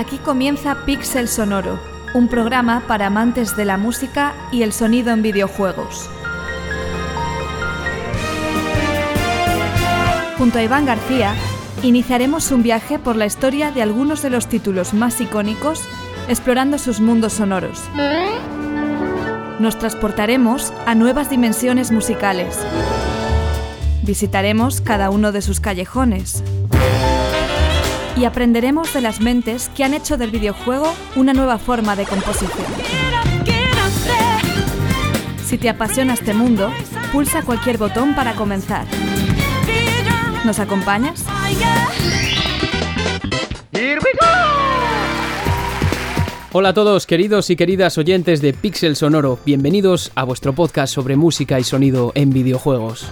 Aquí comienza Pixel Sonoro, un programa para amantes de la música y el sonido en videojuegos. Junto a Iván García, iniciaremos un viaje por la historia de algunos de los títulos más icónicos, explorando sus mundos sonoros. Nos transportaremos a nuevas dimensiones musicales. Visitaremos cada uno de sus callejones. Y aprenderemos de las mentes que han hecho del videojuego una nueva forma de composición. Si te apasiona este mundo, pulsa cualquier botón para comenzar. ¿Nos acompañas? Hola a todos, queridos y queridas oyentes de Pixel Sonoro. Bienvenidos a vuestro podcast sobre música y sonido en videojuegos.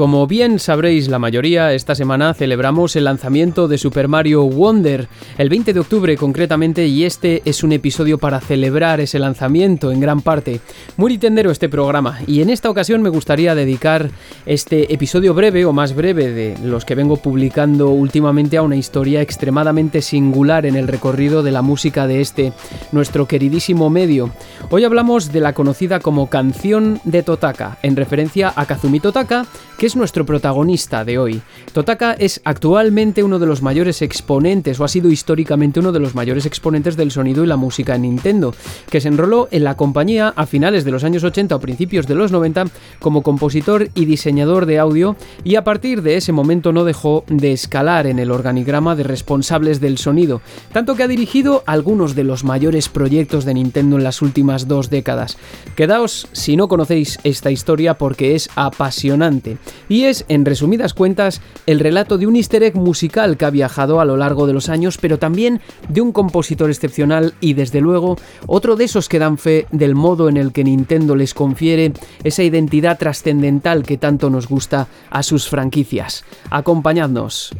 Como bien sabréis la mayoría, esta semana celebramos el lanzamiento de Super Mario Wonder, el 20 de octubre concretamente, y este es un episodio para celebrar ese lanzamiento en gran parte. Muy tendero este programa, y en esta ocasión me gustaría dedicar este episodio breve o más breve de los que vengo publicando últimamente a una historia extremadamente singular en el recorrido de la música de este, nuestro queridísimo medio. Hoy hablamos de la conocida como canción de Totaka, en referencia a Kazumi Totaka, que es nuestro protagonista de hoy. Totaka es actualmente uno de los mayores exponentes, o ha sido históricamente uno de los mayores exponentes del sonido y la música en Nintendo, que se enroló en la compañía a finales de los años 80 o principios de los 90 como compositor y diseñador de audio, y a partir de ese momento no dejó de escalar en el organigrama de responsables del sonido, tanto que ha dirigido algunos de los mayores proyectos de Nintendo en las últimas dos décadas. Quedaos si no conocéis esta historia porque es apasionante y es, en resumidas cuentas, el relato de un easter egg musical que ha viajado a lo largo de los años, pero también de un compositor excepcional y desde luego otro de esos que dan fe del modo en el que Nintendo les confiere esa identidad trascendental que tanto nos gusta a sus franquicias. Acompañadnos.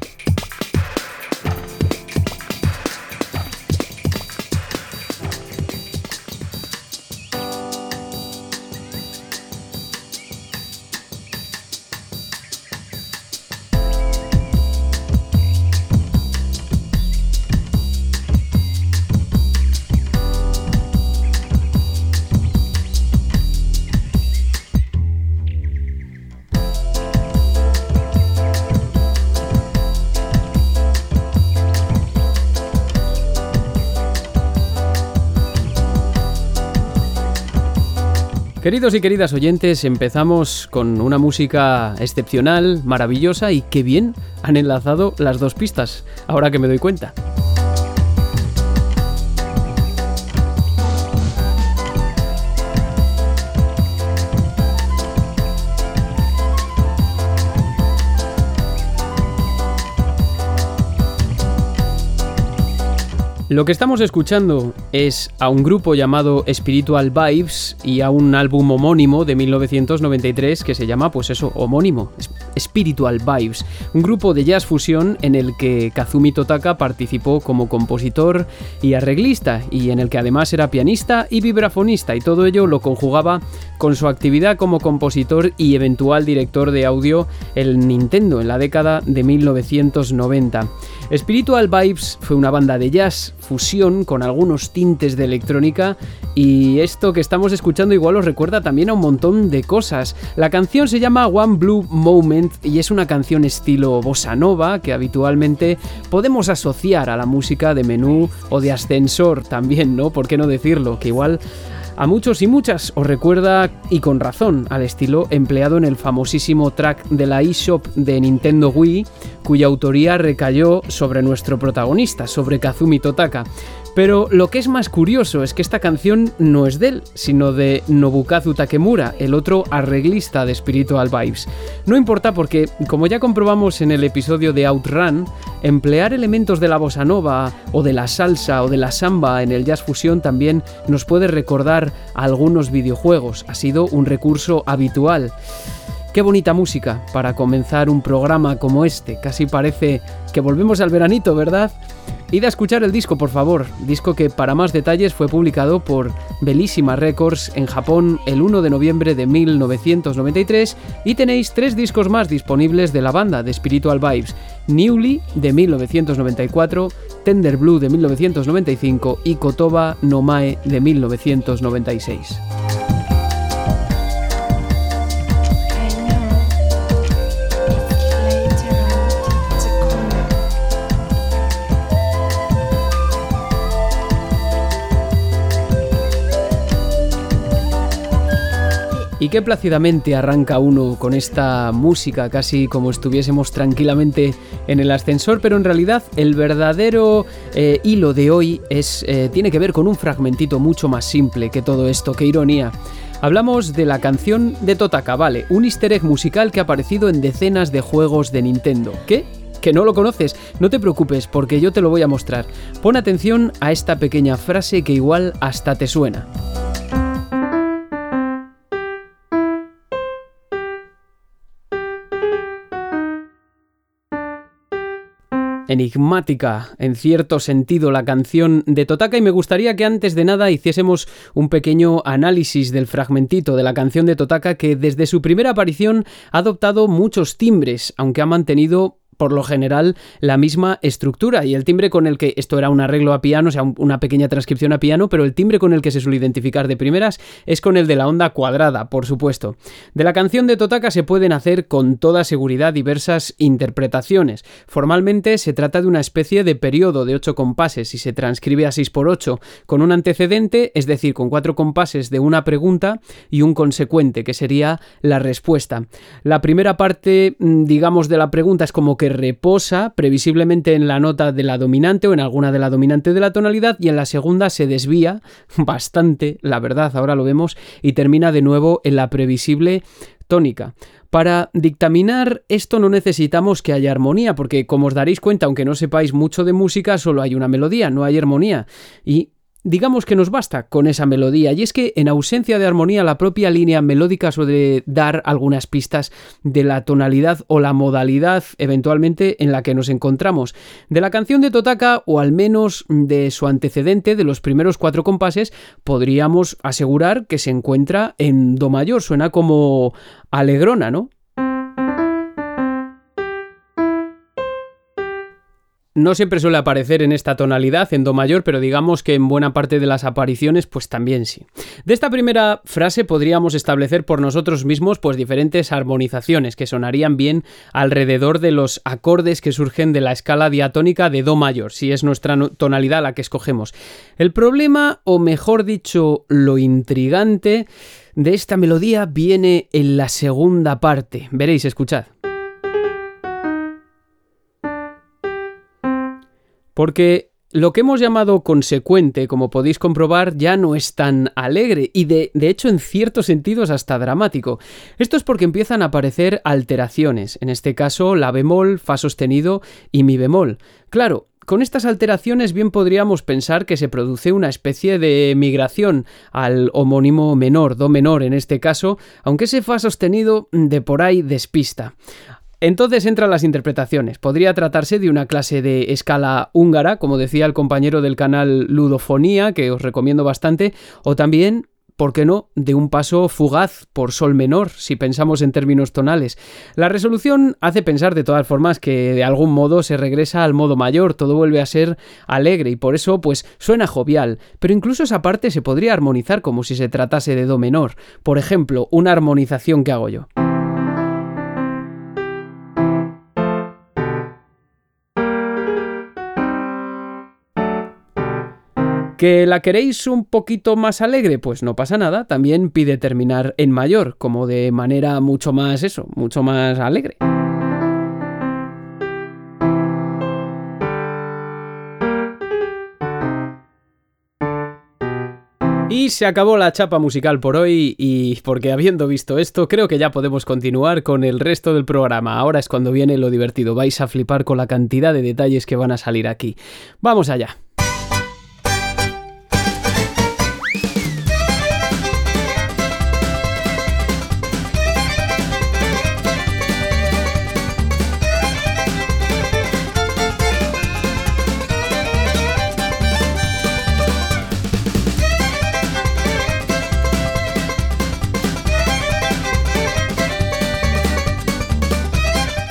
Queridos y queridas oyentes, empezamos con una música excepcional, maravillosa y qué bien han enlazado las dos pistas, ahora que me doy cuenta. Lo que estamos escuchando es a un grupo llamado Spiritual Vibes y a un álbum homónimo de 1993 que se llama, pues eso, homónimo, Spiritual Vibes, un grupo de jazz fusión en el que Kazumi Totaka participó como compositor y arreglista y en el que además era pianista y vibrafonista y todo ello lo conjugaba con su actividad como compositor y eventual director de audio en Nintendo en la década de 1990. Spiritual Vibes fue una banda de jazz fusión con algunos tintes de electrónica y esto que estamos escuchando igual os recuerda también a un montón de cosas. La canción se llama One Blue Moment y es una canción estilo bossa nova que habitualmente podemos asociar a la música de menú o de ascensor también, ¿no? ¿Por qué no decirlo? Que igual a muchos y muchas os recuerda, y con razón, al estilo empleado en el famosísimo track de la eShop de Nintendo Wii, cuya autoría recayó sobre nuestro protagonista, sobre Kazumi Totaka. Pero lo que es más curioso es que esta canción no es de él, sino de Nobukazu Takemura, el otro arreglista de Spiritual Vibes. No importa porque, como ya comprobamos en el episodio de Outrun, emplear elementos de la bossa nova o de la salsa o de la samba en el jazz fusión también nos puede recordar a algunos videojuegos. Ha sido un recurso habitual. Qué bonita música para comenzar un programa como este. Casi parece que volvemos al veranito, ¿verdad? Id a escuchar el disco, por favor. Disco que para más detalles fue publicado por Bellissima Records en Japón el 1 de noviembre de 1993 y tenéis tres discos más disponibles de la banda de Spiritual Vibes. Newly de 1994, Tender Blue de 1995 y Kotoba no Mae de 1996. Y qué plácidamente arranca uno con esta música, casi como estuviésemos tranquilamente en el ascensor, pero en realidad el verdadero eh, hilo de hoy es, eh, tiene que ver con un fragmentito mucho más simple que todo esto, qué ironía. Hablamos de la canción de Totaka, vale, un easter egg musical que ha aparecido en decenas de juegos de Nintendo. ¿Qué? que no lo conoces, no te preocupes porque yo te lo voy a mostrar. Pon atención a esta pequeña frase que igual hasta te suena. Enigmática en cierto sentido la canción de Totaka. Y me gustaría que antes de nada hiciésemos un pequeño análisis del fragmentito de la canción de Totaka que desde su primera aparición ha adoptado muchos timbres, aunque ha mantenido por lo general la misma estructura y el timbre con el que esto era un arreglo a piano, o sea, una pequeña transcripción a piano, pero el timbre con el que se suele identificar de primeras es con el de la onda cuadrada, por supuesto. De la canción de Totaka se pueden hacer con toda seguridad diversas interpretaciones. Formalmente se trata de una especie de periodo de 8 compases y se transcribe a 6 por 8 con un antecedente, es decir, con cuatro compases de una pregunta y un consecuente, que sería la respuesta. La primera parte, mm, digamos, de la pregunta es como que reposa previsiblemente en la nota de la dominante o en alguna de la dominante de la tonalidad y en la segunda se desvía bastante, la verdad, ahora lo vemos, y termina de nuevo en la previsible tónica. Para dictaminar esto no necesitamos que haya armonía, porque como os daréis cuenta, aunque no sepáis mucho de música, solo hay una melodía, no hay armonía. Y digamos que nos basta con esa melodía. Y es que en ausencia de armonía la propia línea melódica suele dar algunas pistas de la tonalidad o la modalidad eventualmente en la que nos encontramos. De la canción de Totaka o al menos de su antecedente de los primeros cuatro compases podríamos asegurar que se encuentra en Do mayor. Suena como alegrona, ¿no? No siempre suele aparecer en esta tonalidad, en Do mayor, pero digamos que en buena parte de las apariciones, pues también sí. De esta primera frase podríamos establecer por nosotros mismos, pues diferentes armonizaciones que sonarían bien alrededor de los acordes que surgen de la escala diatónica de Do mayor, si es nuestra tonalidad la que escogemos. El problema, o mejor dicho, lo intrigante de esta melodía viene en la segunda parte. Veréis, escuchad. Porque lo que hemos llamado consecuente, como podéis comprobar, ya no es tan alegre y de, hecho en ciertos sentidos hasta dramático. Esto es porque empiezan a aparecer alteraciones, en este caso la bemol, fa sostenido y mi bemol. Claro, con estas alteraciones bien podríamos pensar que se produce una especie de migración al homónimo menor, do menor en este caso, aunque ese fa sostenido de por ahí despista. Entonces entran las interpretaciones. Podría tratarse de una clase de escala húngara, como decía el compañero del canal Ludofonía, que os recomiendo bastante, o también ¿por qué no?, de un paso fugaz por sol menor, si pensamos en términos tonales. La resolución hace pensar de todas formas que de algún modo se regresa al modo mayor, todo vuelve a ser alegre y por eso pues suena jovial, pero incluso esa parte se podría armonizar como si se tratase de do menor. Por ejemplo, una armonización que hago yo. ¿Que la queréis un poquito más alegre? Pues no pasa nada, también pide terminar en mayor, como de manera mucho más eso, mucho más alegre. Y se acabó la chapa musical por hoy y porque habiendo visto esto creo que ya podemos continuar con el resto del programa. Ahora es cuando viene lo divertido, vais a flipar con la cantidad de detalles que van a salir aquí. Vamos allá.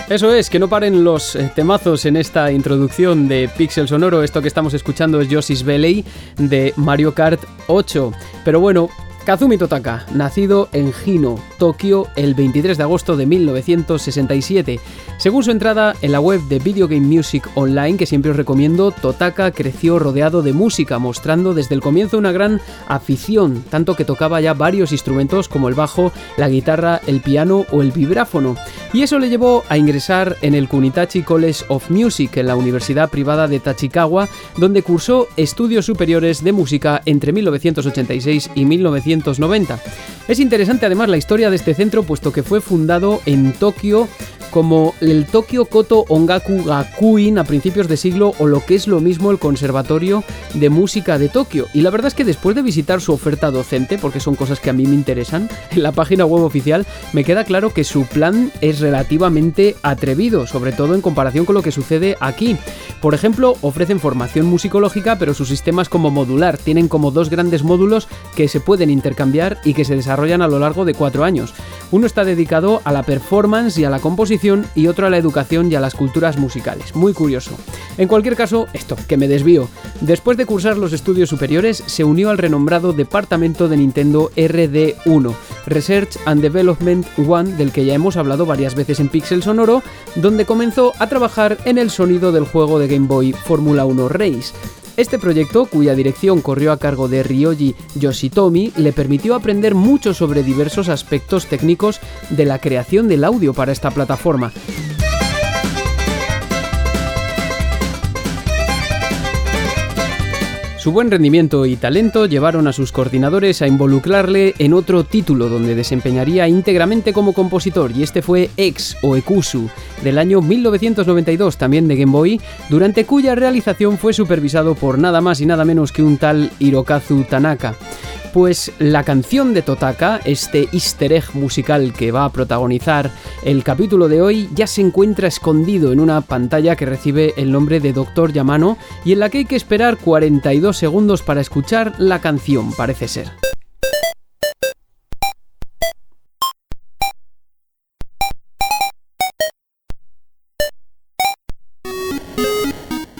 Eso es, que no paren los eh, temazos en esta introducción de Pixel Sonoro. Esto que estamos escuchando es Yoshi's Belly de Mario Kart 8. Pero bueno, Kazumi Totaka, nacido en Hino, Tokio, el 23 de agosto de 1967. Según su entrada en la web de Video Game Music Online, que siempre os recomiendo, Totaka creció rodeado de música, mostrando desde el comienzo una gran afición, tanto que tocaba ya varios instrumentos como el bajo, la guitarra, el piano o el vibráfono. Y eso le llevó a ingresar en el Kunitachi College of Music en la Universidad Privada de Tachikawa, donde cursó estudios superiores de música entre 1986 y 1990 es interesante además la historia de este centro puesto que fue fundado en Tokio como el Tokyo Koto Ongaku Gakuin a principios de siglo o lo que es lo mismo el Conservatorio de Música de Tokio. Y la verdad es que después de visitar su oferta docente, porque son cosas que a mí me interesan, en la página web oficial me queda claro que su plan es relativamente atrevido, sobre todo en comparación con lo que sucede aquí. Por ejemplo, ofrecen formación musicológica, pero su sistema es como modular, tienen como dos grandes módulos que se pueden intercambiar y que se desarrollan a lo largo de cuatro años. Uno está dedicado a la performance y a la composición y otro a la educación y a las culturas musicales. Muy curioso. En cualquier caso, esto, que me desvío. Después de cursar los estudios superiores, se unió al renombrado departamento de Nintendo RD1, Research and Development One, del que ya hemos hablado varias veces en Pixel Sonoro, donde comenzó a trabajar en el sonido del juego de Game Boy Fórmula 1 Race. Este proyecto, cuya dirección corrió a cargo de Ryoji Yoshitomi, le permitió aprender mucho sobre diversos aspectos técnicos de la creación del audio para esta plataforma. Su buen rendimiento y talento llevaron a sus coordinadores a involucrarle en otro título donde desempeñaría íntegramente como compositor y este fue Ex o Ekusu del año 1992 también de Game Boy, durante cuya realización fue supervisado por nada más y nada menos que un tal Hirokazu Tanaka. Pues la canción de Totaka, este easter egg musical que va a protagonizar el capítulo de hoy, ya se encuentra escondido en una pantalla que recibe el nombre de Doctor Yamano y en la que hay que esperar 42 segundos para escuchar la canción, parece ser.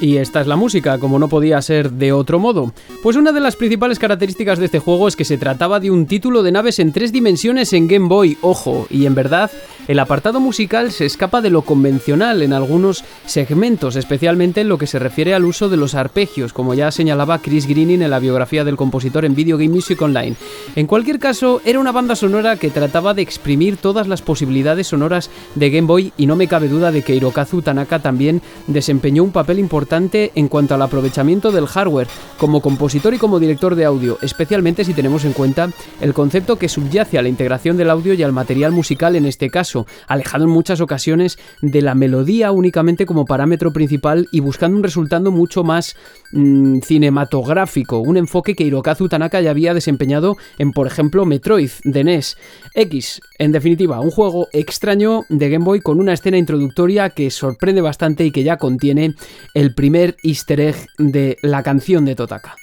Y esta es la música, como no podía ser de otro modo. Pues una de las principales características de este juego es que se trataba de un título de naves en tres dimensiones en Game Boy, ojo, y en verdad el apartado musical se escapa de lo convencional en algunos segmentos, especialmente en lo que se refiere al uso de los arpegios, como ya señalaba Chris Greening en la biografía del compositor en Video Game Music Online. En cualquier caso, era una banda sonora que trataba de exprimir todas las posibilidades sonoras de Game Boy y no me cabe duda de que Hirokazu Tanaka también desempeñó un papel importante en cuanto al aprovechamiento del hardware, como compositor y como director de audio, especialmente si tenemos en cuenta el concepto que subyace a la integración del audio y al material musical en este caso alejado en muchas ocasiones de la melodía únicamente como parámetro principal y buscando un resultado mucho más mm, cinematográfico, un enfoque que Hirokazu Tanaka ya había desempeñado en, por ejemplo, Metroid de NES. X, en definitiva, un juego extraño de Game Boy con una escena introductoria que sorprende bastante y que ya contiene el primer easter egg de la canción de Totaka.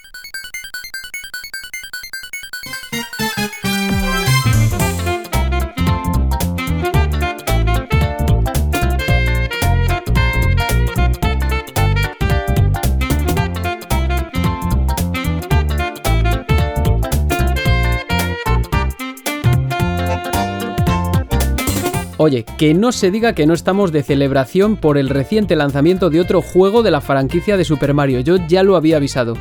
Oye, que no se diga que no estamos de celebración por el reciente lanzamiento de otro juego de la franquicia de Super Mario, yo ya lo había avisado.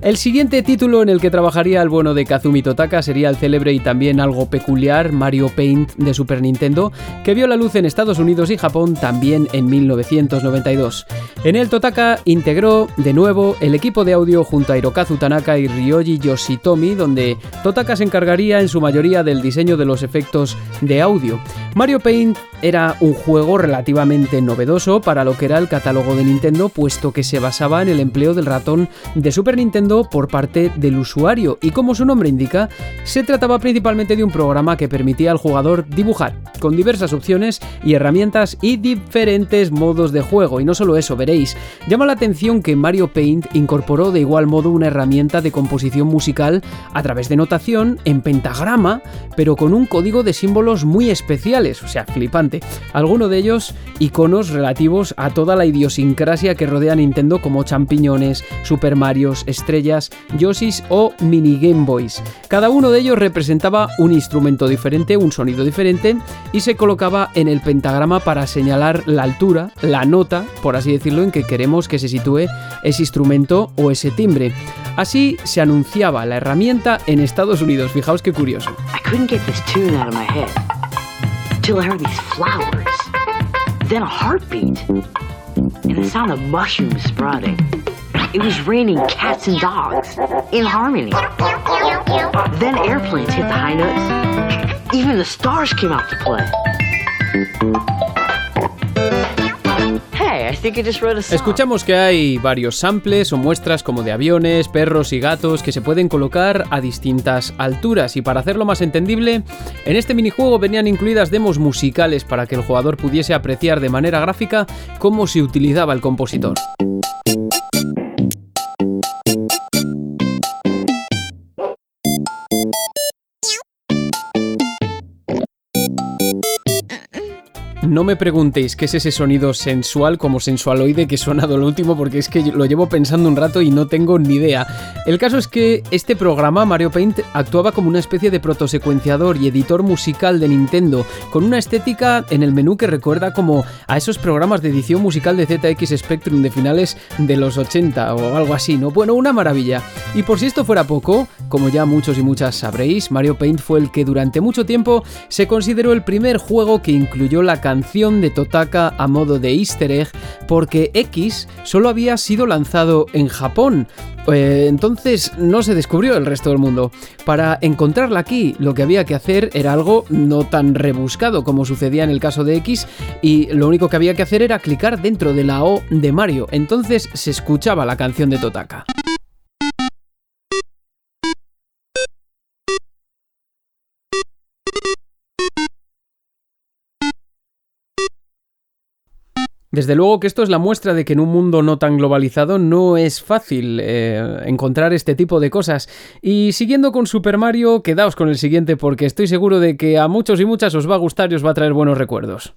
El siguiente título en el que trabajaría el bueno de Kazumi Totaka sería el célebre y también algo peculiar Mario Paint de Super Nintendo, que vio la luz en Estados Unidos y Japón también en 1992. En el Totaka integró de nuevo el equipo de audio junto a Hirokazu Tanaka y Ryoji Yoshitomi, donde Totaka se encargaría en su mayoría del diseño de los efectos de audio. Mario Paint era un juego relativamente novedoso para lo que era el catálogo de Nintendo, puesto que se basaba en el empleo del ratón de Super Nintendo por parte del usuario y como su nombre indica, se trataba principalmente de un programa que permitía al jugador dibujar con diversas opciones y herramientas y diferentes modos de juego. Y no solo eso, veréis, llama la atención que Mario Paint incorporó de igual modo una herramienta de composición musical a través de notación en pentagrama, pero con un código de símbolos muy especiales, o sea, flipante. Alguno de ellos iconos relativos a toda la idiosincrasia que rodea Nintendo como champiñones, Super Marios, estrellas, Yoshis o mini Game Boys. Cada uno de ellos representaba un instrumento diferente, un sonido diferente y se colocaba en el pentagrama para señalar la altura, la nota, por así decirlo, en que queremos que se sitúe ese instrumento o ese timbre. Así se anunciaba la herramienta en Estados Unidos. Fijaos qué curioso. Then a heartbeat, and the sound of mushrooms sprouting. It was raining cats and dogs in harmony. Then airplanes hit the high notes. Even the stars came out to play. Escuchamos que hay varios samples o muestras como de aviones, perros y gatos que se pueden colocar a distintas alturas y para hacerlo más entendible, en este minijuego venían incluidas demos musicales para que el jugador pudiese apreciar de manera gráfica cómo se utilizaba el compositor. No me preguntéis qué es ese sonido sensual como sensualoide que he sonado lo último porque es que lo llevo pensando un rato y no tengo ni idea. El caso es que este programa, Mario Paint, actuaba como una especie de protosecuenciador y editor musical de Nintendo, con una estética en el menú que recuerda como a esos programas de edición musical de ZX Spectrum de finales de los 80 o algo así, ¿no? Bueno, una maravilla. Y por si esto fuera poco, como ya muchos y muchas sabréis, Mario Paint fue el que durante mucho tiempo se consideró el primer juego que incluyó la canción de Totaka a modo de easter egg porque X solo había sido lanzado en Japón. Eh, entonces no se descubrió el resto del mundo. Para encontrarla aquí, lo que había que hacer era algo no tan rebuscado como sucedía en el caso de X, y lo único que había que hacer era clicar dentro de la O de Mario. Entonces se escuchaba la canción de Totaka. Desde luego que esto es la muestra de que en un mundo no tan globalizado no es fácil eh, encontrar este tipo de cosas. Y siguiendo con Super Mario, quedaos con el siguiente porque estoy seguro de que a muchos y muchas os va a gustar y os va a traer buenos recuerdos.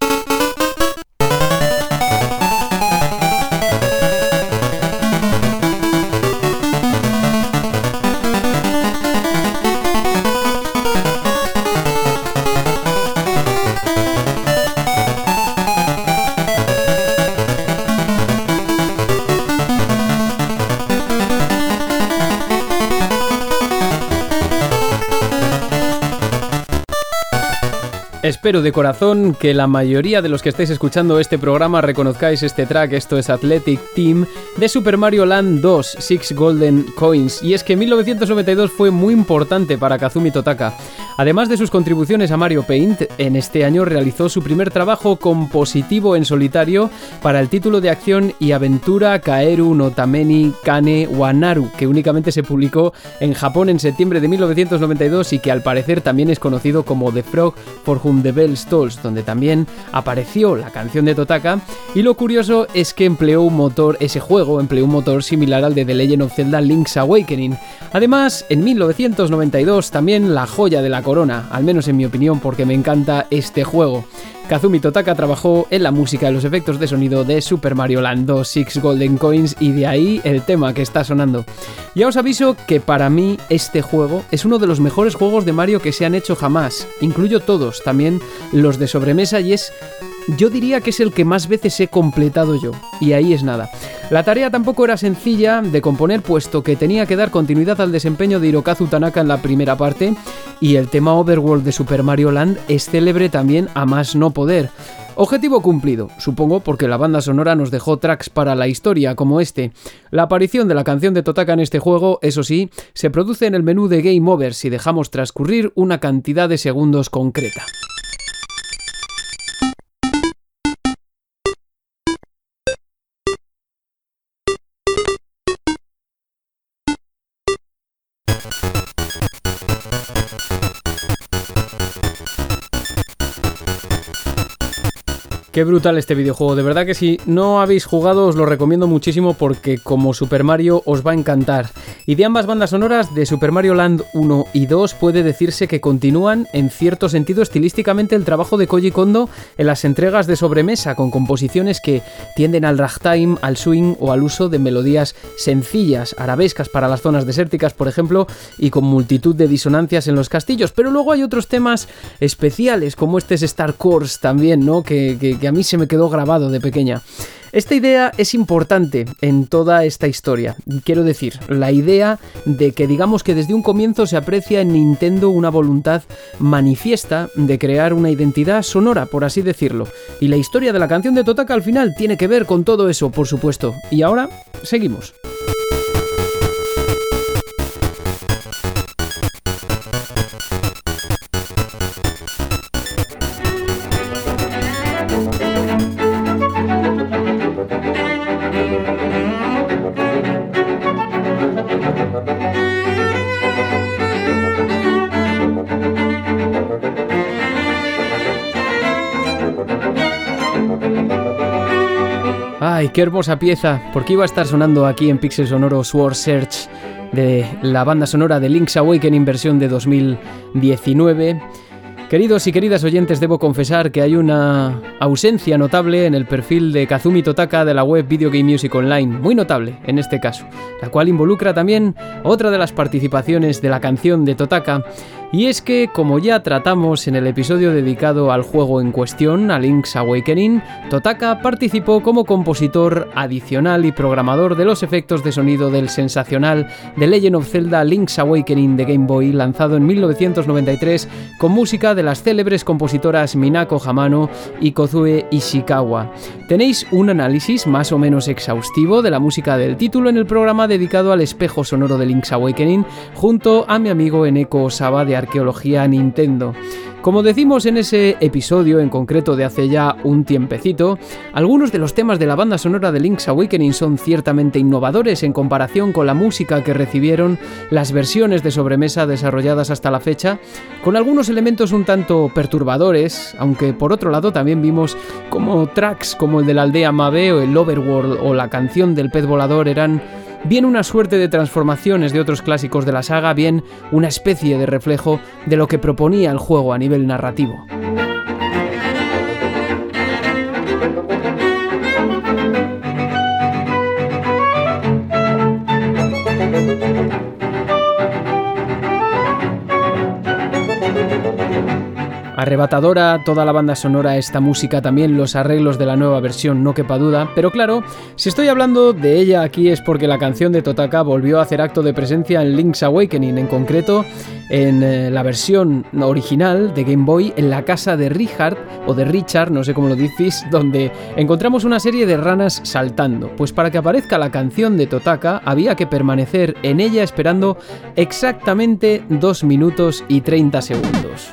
Espero de corazón que la mayoría de los que estáis escuchando este programa reconozcáis este track, esto es Athletic Team, de Super Mario Land 2, Six Golden Coins, y es que 1992 fue muy importante para Kazumi Totaka. Además de sus contribuciones a Mario Paint, en este año realizó su primer trabajo compositivo en solitario para el título de acción y aventura Kaeru no Tameni Kane Wanaru, que únicamente se publicó en Japón en septiembre de 1992 y que al parecer también es conocido como The Frog for Whom the Bell Tolls, donde también apareció la canción de Totaka. Y lo curioso es que empleó un motor, ese juego empleó un motor similar al de The Legend of Zelda Link's Awakening. Además, en 1992 también la joya de la corona, al menos en mi opinión, porque me encanta este juego. Kazumi Totaka trabajó en la música y los efectos de sonido de Super Mario Land 2 Six Golden Coins y de ahí el tema que está sonando. Ya os aviso que para mí este juego es uno de los mejores juegos de Mario que se han hecho jamás. Incluyo todos, también los de sobremesa y es yo diría que es el que más veces he completado yo, y ahí es nada. La tarea tampoco era sencilla de componer, puesto que tenía que dar continuidad al desempeño de Hirokazu Tanaka en la primera parte, y el tema Overworld de Super Mario Land es célebre también a más no poder. Objetivo cumplido, supongo porque la banda sonora nos dejó tracks para la historia como este. La aparición de la canción de Totaka en este juego, eso sí, se produce en el menú de Game Over si dejamos transcurrir una cantidad de segundos concreta. Qué brutal este videojuego, de verdad que si no habéis jugado os lo recomiendo muchísimo porque como Super Mario os va a encantar. Y de ambas bandas sonoras, de Super Mario Land 1 y 2, puede decirse que continúan en cierto sentido estilísticamente el trabajo de Koji Kondo en las entregas de sobremesa, con composiciones que tienden al ragtime, al swing o al uso de melodías sencillas, arabescas para las zonas desérticas, por ejemplo, y con multitud de disonancias en los castillos. Pero luego hay otros temas especiales, como este es Star Course también, ¿no? que que a mí se me quedó grabado de pequeña. Esta idea es importante en toda esta historia. Quiero decir, la idea de que digamos que desde un comienzo se aprecia en Nintendo una voluntad manifiesta de crear una identidad sonora, por así decirlo. Y la historia de la canción de Totaka al final tiene que ver con todo eso, por supuesto. Y ahora, seguimos. Ay, qué hermosa pieza, porque iba a estar sonando aquí en Pixel Sonoro Sword Search de la banda sonora de Link's Awakening versión de 2019. Queridos y queridas oyentes, debo confesar que hay una ausencia notable en el perfil de Kazumi Totaka de la web Video Game Music Online, muy notable en este caso, la cual involucra también otra de las participaciones de la canción de Totaka y es que, como ya tratamos en el episodio dedicado al juego en cuestión, a Link's Awakening, Totaka participó como compositor adicional y programador de los efectos de sonido del sensacional The Legend of Zelda Link's Awakening de Game Boy, lanzado en 1993 con música de las célebres compositoras Minako Hamano y Kozue Ishikawa. Tenéis un análisis más o menos exhaustivo de la música del título en el programa dedicado al espejo sonoro de Link's Awakening, junto a mi amigo Eneko Osaba de arqueología Nintendo. Como decimos en ese episodio en concreto de hace ya un tiempecito, algunos de los temas de la banda sonora de Link's Awakening son ciertamente innovadores en comparación con la música que recibieron las versiones de sobremesa desarrolladas hasta la fecha, con algunos elementos un tanto perturbadores, aunque por otro lado también vimos como tracks como el de la aldea Mabe o el Overworld o la canción del pez volador eran bien una suerte de transformaciones de otros clásicos de la saga, bien una especie de reflejo de lo que proponía el juego a nivel narrativo. Arrebatadora toda la banda sonora, esta música, también los arreglos de la nueva versión, no quepa duda. Pero claro, si estoy hablando de ella aquí es porque la canción de Totaka volvió a hacer acto de presencia en Link's Awakening, en concreto en eh, la versión original de Game Boy en la casa de Richard o de Richard, no sé cómo lo dices, donde encontramos una serie de ranas saltando. Pues para que aparezca la canción de Totaka había que permanecer en ella esperando exactamente 2 minutos y 30 segundos.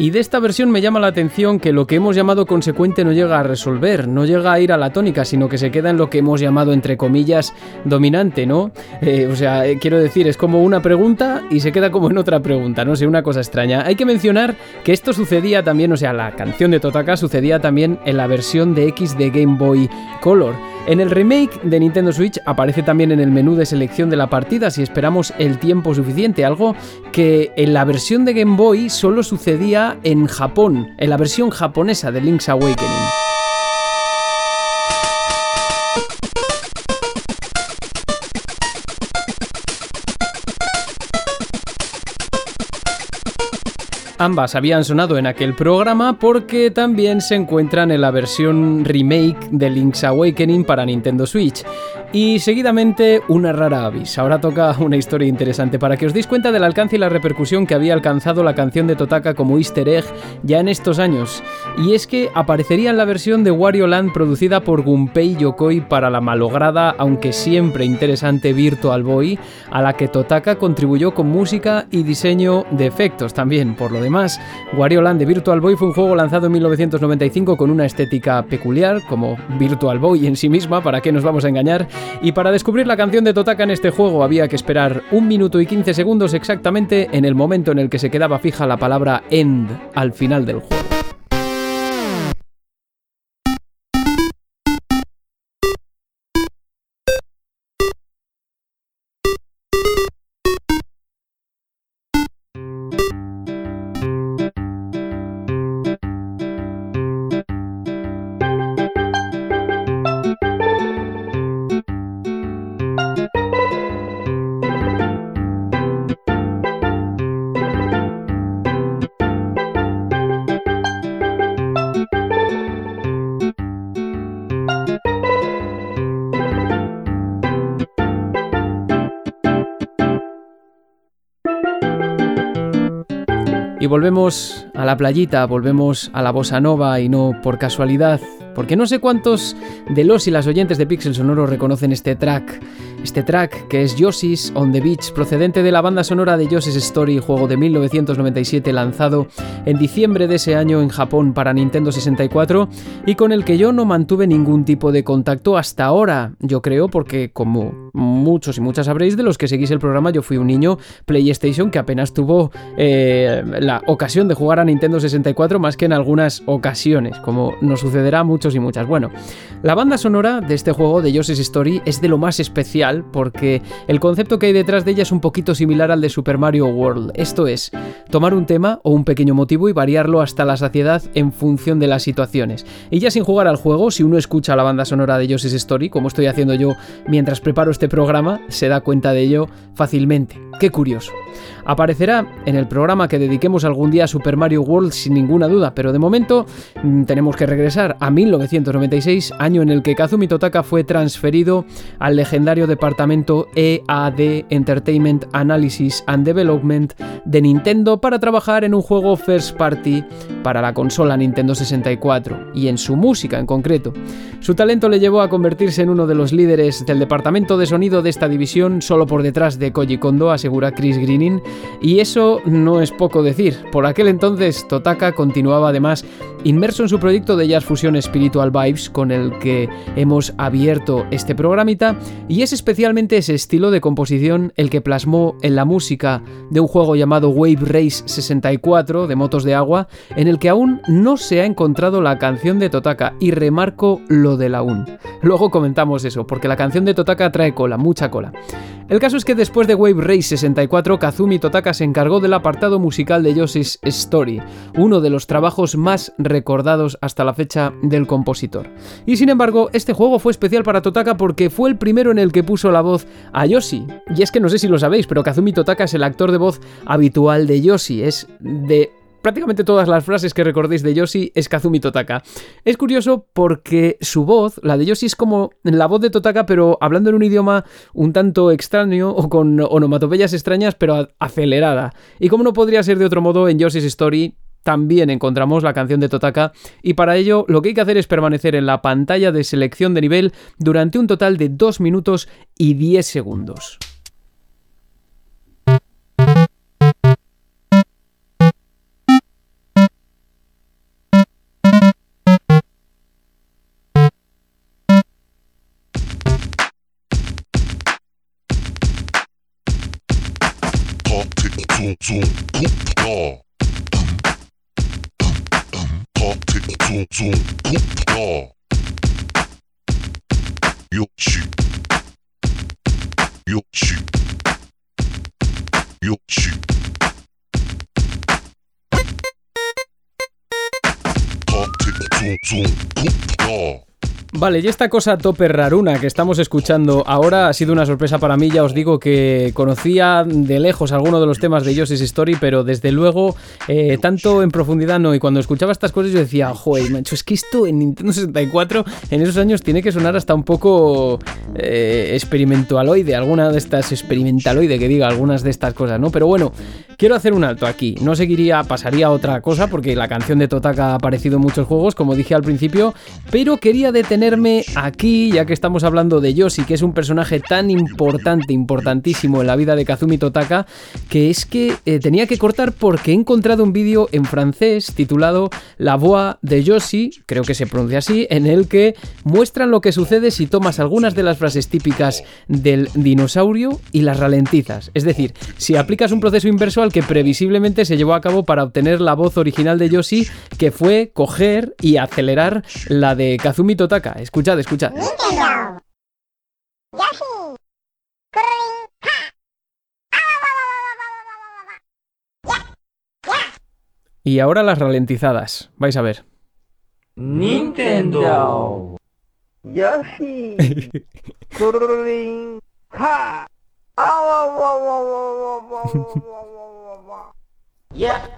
Y de esta versión me llama la atención que lo que hemos llamado consecuente no llega a resolver, no llega a ir a la tónica, sino que se queda en lo que hemos llamado, entre comillas, dominante, ¿no? Eh, o sea, eh, quiero decir, es como una pregunta y se queda como en otra pregunta, no sé, una cosa extraña. Hay que mencionar que esto sucedía también, o sea, la canción de Totaka sucedía también en la versión de X de Game Boy Color. En el remake de Nintendo Switch aparece también en el menú de selección de la partida si esperamos el tiempo suficiente, algo que en la versión de Game Boy solo sucedía en Japón, en la versión japonesa de Link's Awakening. Ambas habían sonado en aquel programa porque también se encuentran en la versión remake de Link's Awakening para Nintendo Switch. Y seguidamente una rara avis. Ahora toca una historia interesante para que os deis cuenta del alcance y la repercusión que había alcanzado la canción de Totaka como easter egg ya en estos años. Y es que aparecería en la versión de Wario Land producida por Gunpei Yokoi para la malograda, aunque siempre interesante Virtual Boy, a la que Totaka contribuyó con música y diseño de efectos también. Por lo demás, Wario Land de Virtual Boy fue un juego lanzado en 1995 con una estética peculiar, como Virtual Boy en sí misma, para qué nos vamos a engañar, y para descubrir la canción de Totaka en este juego había que esperar un minuto y 15 segundos exactamente en el momento en el que se quedaba fija la palabra end al final del juego. Volvemos a la playita, volvemos a la bossa nova y no por casualidad, porque no sé cuántos de los y las oyentes de Pixel Sonoro reconocen este track. Este track que es Yoshi's on the Beach, procedente de la banda sonora de Yoshi's Story, juego de 1997 lanzado en diciembre de ese año en Japón para Nintendo 64 y con el que yo no mantuve ningún tipo de contacto hasta ahora, yo creo, porque como muchos y muchas sabréis de los que seguís el programa, yo fui un niño PlayStation que apenas tuvo eh, la ocasión de jugar a Nintendo 64 más que en algunas ocasiones, como nos sucederá a muchos y muchas. Bueno, la banda sonora de este juego de Yoshi's Story es de lo más especial porque el concepto que hay detrás de ella es un poquito similar al de Super Mario World. Esto es, tomar un tema o un pequeño motivo y variarlo hasta la saciedad en función de las situaciones. Y ya sin jugar al juego, si uno escucha la banda sonora de Yoshi's Story, como estoy haciendo yo mientras preparo este programa, se da cuenta de ello fácilmente. Qué curioso. Aparecerá en el programa que dediquemos algún día a Super Mario World sin ninguna duda, pero de momento mm, tenemos que regresar a 1996, año en el que Kazumi Totaka fue transferido al legendario departamento EAD Entertainment Analysis and Development de Nintendo para trabajar en un juego first party para la consola Nintendo 64 y en su música en concreto. Su talento le llevó a convertirse en uno de los líderes del departamento de sonido de esta división solo por detrás de Koji Kondo, asegura Chris Greening, y eso no es poco decir. Por aquel entonces, Totaka continuaba además inmerso en su proyecto de Jazz Fusion Spiritual Vibes, con el que hemos abierto este programita, y es especialmente ese estilo de composición el que plasmó en la música de un juego llamado Wave Race 64 de motos de agua, en el que aún no se ha encontrado la canción de Totaka, y remarco lo del aún. Luego comentamos eso, porque la canción de Totaka trae cola, mucha cola. El caso es que después de Wave Race 64, Kazumi Totaka se encargó del apartado musical de Yoshi's Story, uno de los trabajos más recordados hasta la fecha del compositor. Y sin embargo, este juego fue especial para Totaka porque fue el primero en el que puso la voz a Yoshi. Y es que no sé si lo sabéis, pero Kazumi Totaka es el actor de voz habitual de Yoshi, es de prácticamente todas las frases que recordéis de Yoshi es Kazumi Totaka. Es curioso porque su voz, la de Yoshi, es como la voz de Totaka, pero hablando en un idioma un tanto extraño o con onomatopeyas extrañas, pero acelerada. Y como no podría ser de otro modo, en Yoshi's Story también encontramos la canción de Totaka y para ello lo que hay que hacer es permanecer en la pantalla de selección de nivel durante un total de 2 minutos y 10 segundos. Zoom, zoom, zoom, zoom. Vale, y esta cosa tope raruna que estamos escuchando ahora ha sido una sorpresa para mí. Ya os digo que conocía de lejos algunos de los temas de Yoshi's Story, pero desde luego, eh, tanto en profundidad no. Y cuando escuchaba estas cosas, yo decía, joder, macho, es que esto en Nintendo 64 en esos años tiene que sonar hasta un poco eh, experimentaloide, alguna de estas experimentaloide que diga algunas de estas cosas, ¿no? Pero bueno, quiero hacer un alto aquí. No seguiría, pasaría otra cosa, porque la canción de Totaka ha aparecido en muchos juegos, como dije al principio, pero quería detener tenerme aquí, ya que estamos hablando de Yoshi, que es un personaje tan importante, importantísimo en la vida de Kazumi Totaka, que es que eh, tenía que cortar porque he encontrado un vídeo en francés titulado La Voix de Yoshi, creo que se pronuncia así, en el que muestran lo que sucede si tomas algunas de las frases típicas del dinosaurio y las ralentizas. Es decir, si aplicas un proceso inverso al que previsiblemente se llevó a cabo para obtener la voz original de Yoshi, que fue coger y acelerar la de Kazumi Totaka Escuchad, escuchad. Y ahora las ralentizadas. Vais a ver. Nintendo. Yoshi. Ya.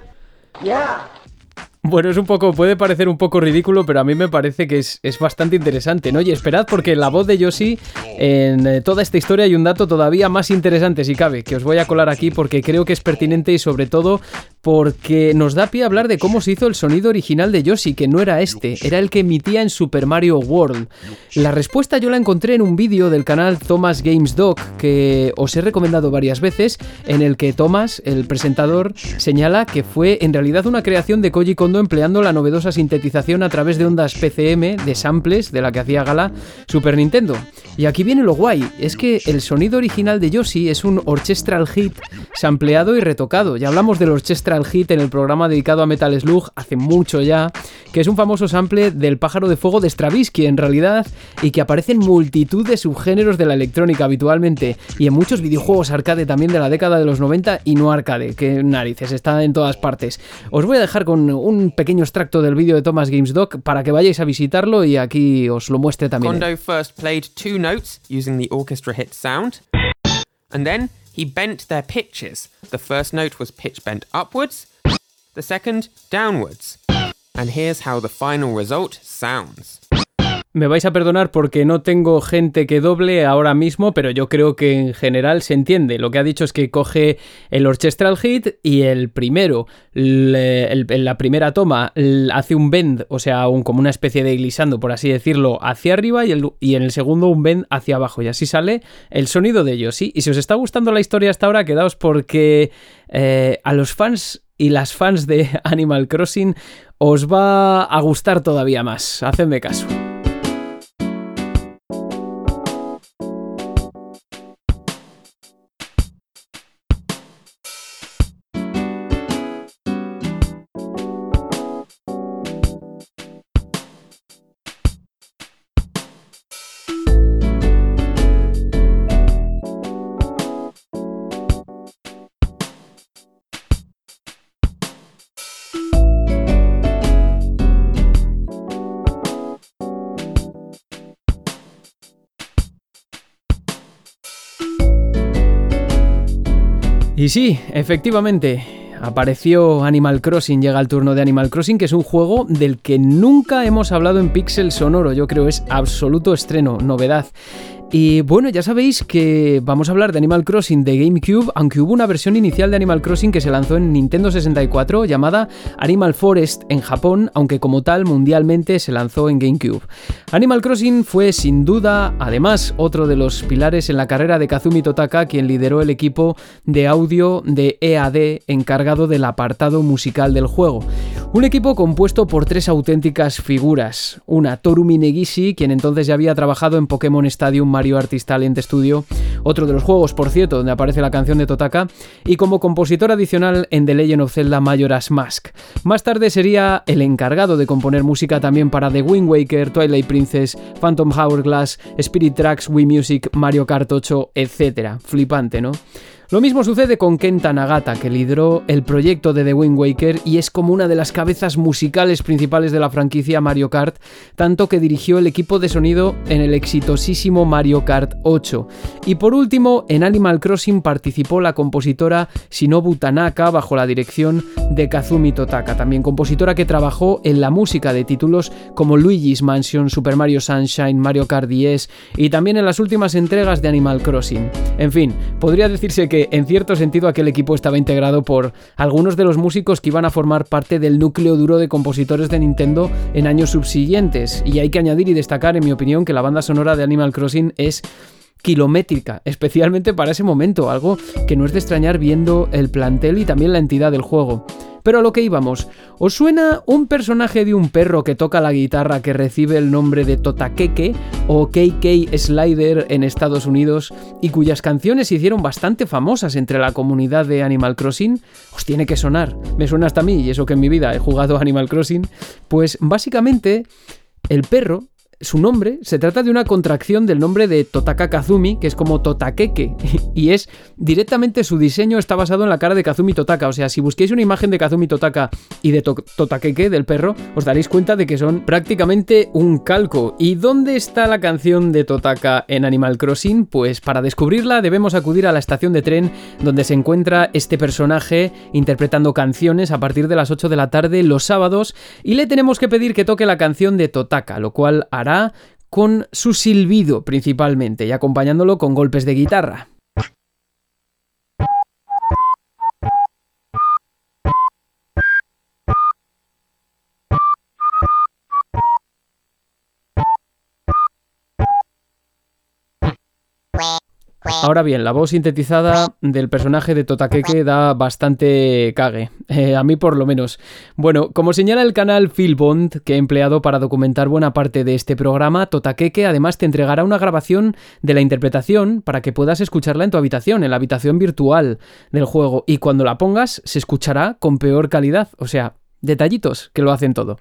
Ya. Bueno, es un poco, puede parecer un poco ridículo, pero a mí me parece que es, bastante interesante, ¿no? Y esperad porque la voz de Yoshi en eh, toda esta historia hay un dato todavía más interesante, si cabe, que os voy a colar aquí porque creo que es pertinente y sobre todo porque nos da pie a hablar de cómo se hizo el sonido original de Yoshi, que no era este, era el que emitía en Super Mario World. La respuesta yo la encontré en un vídeo del canal Thomas Games Doc, que os he recomendado varias veces, en el que Thomas, el presentador, señala que fue en realidad una creación de Koji Kondo empleando la novedosa sintetización a través de ondas PCM de samples de la que hacía gala Super Nintendo. Y aquí viene lo guay, es que el sonido original de Yoshi es un orchestral hit sampleado y retocado. Ya hablamos del orchestral hit en el programa dedicado a Metal Slug hace mucho ya, que es un famoso sample del pájaro de fuego de Stravinsky en realidad y que aparece en multitud de subgéneros de la electrónica habitualmente y en muchos videojuegos arcade también de la década de los 90 y no arcade, que narices, está en todas partes. Os voy a dejar con un pequeño extracto del vídeo de Thomas Games Doc para que vayáis a visitarlo y aquí os lo muestre también. Kondo first played two notes using the orchestra hit sound, and then he bent their pitches. The first note was pitch bent upwards, the second downwards. And here's how the final result sounds. Me vais a perdonar porque no tengo gente que doble ahora mismo, pero yo creo que en general se entiende. Lo que ha dicho es que coge el orchestral hit y el primero, en la primera toma, hace un bend, o sea, un, como una especie de glissando, por así decirlo, hacia arriba y, el, y en el segundo un bend hacia abajo. Y así sale el sonido de ellos. ¿sí? Y si os está gustando la historia hasta ahora, quedaos porque eh, a los fans y las fans de Animal Crossing os va a gustar todavía más. Hacedme caso. Y sí, efectivamente, apareció Animal Crossing, llega el turno de Animal Crossing, que es un juego del que nunca hemos hablado en Pixel Sonoro, yo creo es absoluto estreno, novedad. Y bueno, ya sabéis que vamos a hablar de Animal Crossing de GameCube, aunque hubo una versión inicial de Animal Crossing que se lanzó en Nintendo 64 llamada Animal Forest en Japón, aunque como tal mundialmente se lanzó en GameCube. Animal Crossing fue sin duda, además, otro de los pilares en la carrera de Kazumi Totaka, quien lideró el equipo de audio de EAD encargado del apartado musical del juego. Un equipo compuesto por tres auténticas figuras. Una, Toru Minegishi, quien entonces ya había trabajado en Pokémon Stadium Mario Artist Talent Studio, otro de los juegos, por cierto, donde aparece la canción de Totaka, y como compositor adicional en The Legend of Zelda Majora's Mask. Más tarde sería el encargado de componer música también para The Wind Waker, Twilight Princess, Phantom Hourglass, Spirit Tracks, Wii Music, Mario Kart 8, etc. Flipante, ¿no? Lo mismo sucede con Kenta Nagata, que lideró el proyecto de The Wind Waker y es como una de las cabezas musicales principales de la franquicia Mario Kart, tanto que dirigió el equipo de sonido en el exitosísimo Mario Kart 8. Y por último, en Animal Crossing participó la compositora Shinobu Tanaka bajo la dirección de Kazumi Totaka, también compositora que trabajó en la música de títulos como Luigi's Mansion, Super Mario Sunshine, Mario Kart 10 y también en las últimas entregas de Animal Crossing. En fin, podría decirse en cierto sentido aquel equipo estaba integrado por algunos de los músicos que iban a formar parte del núcleo duro de compositores de Nintendo en años subsiguientes. Y hay que añadir y destacar, en mi opinión, que la banda sonora de Animal Crossing es kilométrica, especialmente para ese momento, algo que no es de extrañar viendo el plantel y también la entidad del juego. Pero a lo que íbamos, ¿os suena un personaje de un perro que toca la guitarra que recibe el nombre de Totakeke o KK Slider en Estados Unidos y cuyas canciones se hicieron bastante famosas entre la comunidad de Animal Crossing? Os tiene que sonar, me suena hasta a mí y eso que en mi vida he jugado Animal Crossing, pues básicamente el perro su nombre se trata de una contracción del nombre de Totaka Kazumi, que es como Totakeke, y es directamente su diseño está basado en la cara de Kazumi Totaka. O sea, si busquéis una imagen de Kazumi Totaka y de Totakeke, del perro, os daréis cuenta de que son prácticamente un calco. ¿Y dónde está la canción de Totaka en Animal Crossing? Pues para descubrirla debemos acudir a la estación de tren donde se encuentra este personaje interpretando canciones a partir de las 8 de la tarde los sábados y le tenemos que pedir que toque la canción de Totaka, lo cual hará con su silbido principalmente y acompañándolo con golpes de guitarra. Ahora bien, la voz sintetizada del personaje de Totakeke da bastante cague, eh, a mí por lo menos. Bueno, como señala el canal Philbond, que he empleado para documentar buena parte de este programa, Totakeke además te entregará una grabación de la interpretación para que puedas escucharla en tu habitación, en la habitación virtual del juego, y cuando la pongas se escuchará con peor calidad, o sea, detallitos que lo hacen todo.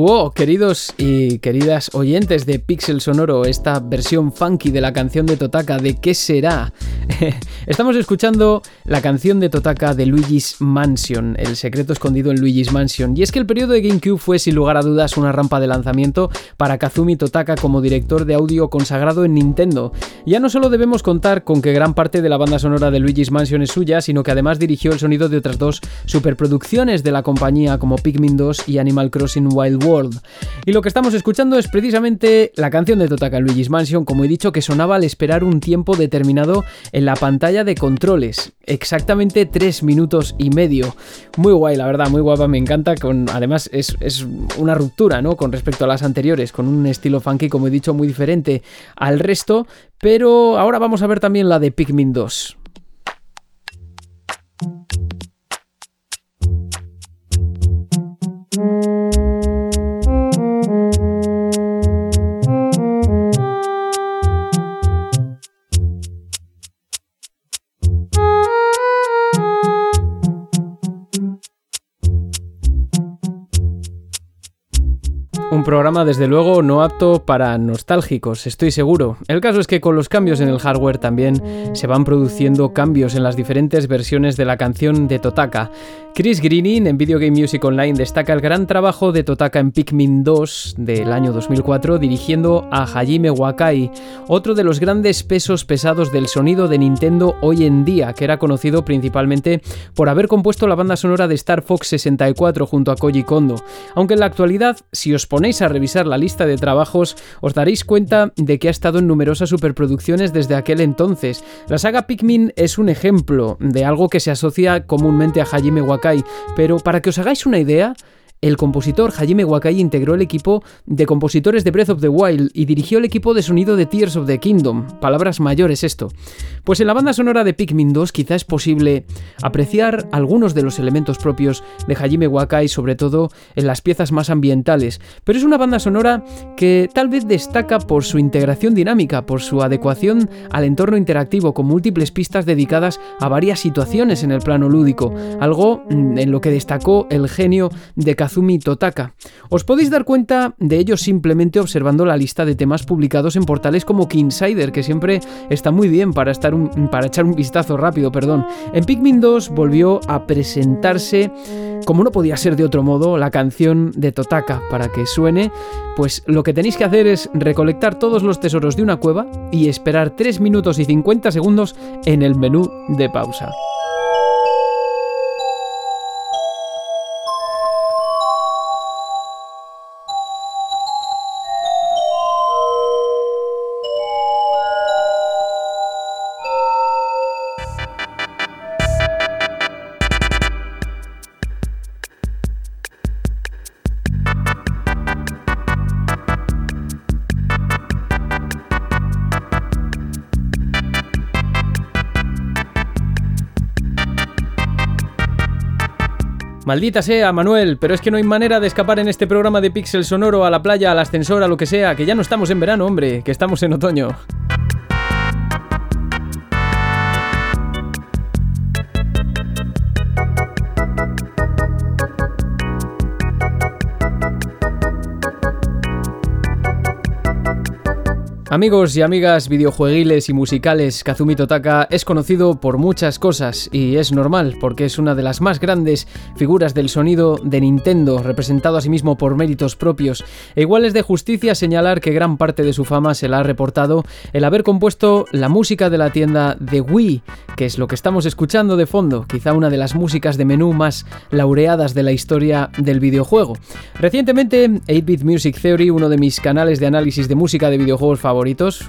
Wow, queridos y queridas oyentes de Pixel Sonoro, esta versión funky de la canción de Totaka, ¿de qué será? Estamos escuchando la canción de Totaka de Luigi's Mansion, el secreto escondido en Luigi's Mansion. Y es que el periodo de GameCube fue sin lugar a dudas una rampa de lanzamiento para Kazumi Totaka como director de audio consagrado en Nintendo. Ya no solo debemos contar con que gran parte de la banda sonora de Luigi's Mansion es suya, sino que además dirigió el sonido de otras dos superproducciones de la compañía como Pikmin 2 y Animal Crossing Wild World. Y lo que estamos escuchando es precisamente la canción de Totaka Luigi's Mansion, como he dicho, que sonaba al esperar un tiempo determinado en la pantalla de controles. Exactamente 3 minutos y medio. Muy guay, la verdad, muy guapa, me encanta. Con, además, es, una ruptura, ¿no? Con respecto a las anteriores, con un estilo funky, como he dicho, muy diferente al resto. Pero ahora vamos a ver también la de Pikmin 2. Un programa desde luego no apto para nostálgicos, estoy seguro. El caso es que con los cambios en el hardware también se van produciendo cambios en las diferentes versiones de la canción de Totaka. Chris Greening en Video Game Music Online destaca el gran trabajo de Totaka en Pikmin 2 del año 2004 dirigiendo a Hajime Wakai, otro de los grandes pesos pesados del sonido de Nintendo hoy en día, que era conocido principalmente por haber compuesto la banda sonora de Star Fox 64 junto a Koji Kondo. Aunque en la actualidad, si os ponéis a revisar la lista de trabajos, os daréis cuenta de que ha estado en numerosas superproducciones desde aquel entonces. La saga Pikmin es un ejemplo de algo que se asocia comúnmente a Hajime Wakai, pero para que os hagáis una idea, el compositor Hajime Wakai integró el equipo de compositores de Breath of the Wild y dirigió el equipo de sonido de Tears of the Kingdom. Palabras mayores esto. Pues en la banda sonora de Pikmin 2 quizá es posible apreciar algunos de los elementos propios de Hajime Wakai, sobre todo en las piezas más ambientales, pero es una banda sonora que tal vez destaca por su integración dinámica, por su adecuación al entorno interactivo con múltiples pistas dedicadas a varias situaciones en el plano lúdico, algo mm, en lo que destacó el genio de Kazumi Totaka. Os podéis dar cuenta de ello simplemente observando la lista de temas publicados en portales como Kinsider, que siempre está muy bien para, estar para echar un vistazo rápido, perdón. En Pikmin 2 volvió a presentarse como no podía ser de otro modo, la canción de Totaka para que suene, pues lo que tenéis que hacer es recolectar todos los tesoros de una cueva y esperar 3 minutos y 50 segundos en el menú de pausa. Maldita sea, Manuel, pero es que no hay manera de escapar en este programa de Pixel Sonoro a la playa, al ascensor, a lo que sea, que ya no estamos en verano, hombre, que estamos en otoño. Amigos y amigas videojueguiles y musicales, Kazumi Totaka es conocido por muchas cosas y es normal porque es una de las más grandes figuras del sonido de Nintendo, representado asimismo por méritos propios. E igual es de justicia señalar que gran parte de su fama se la ha reportado el haber compuesto la música de la tienda de Wii, que es lo que estamos escuchando de fondo, quizá una de las músicas de menú más laureadas de la historia del videojuego. Recientemente, 8-Bit Music Theory, uno de mis canales de análisis de música de videojuegos favoritos,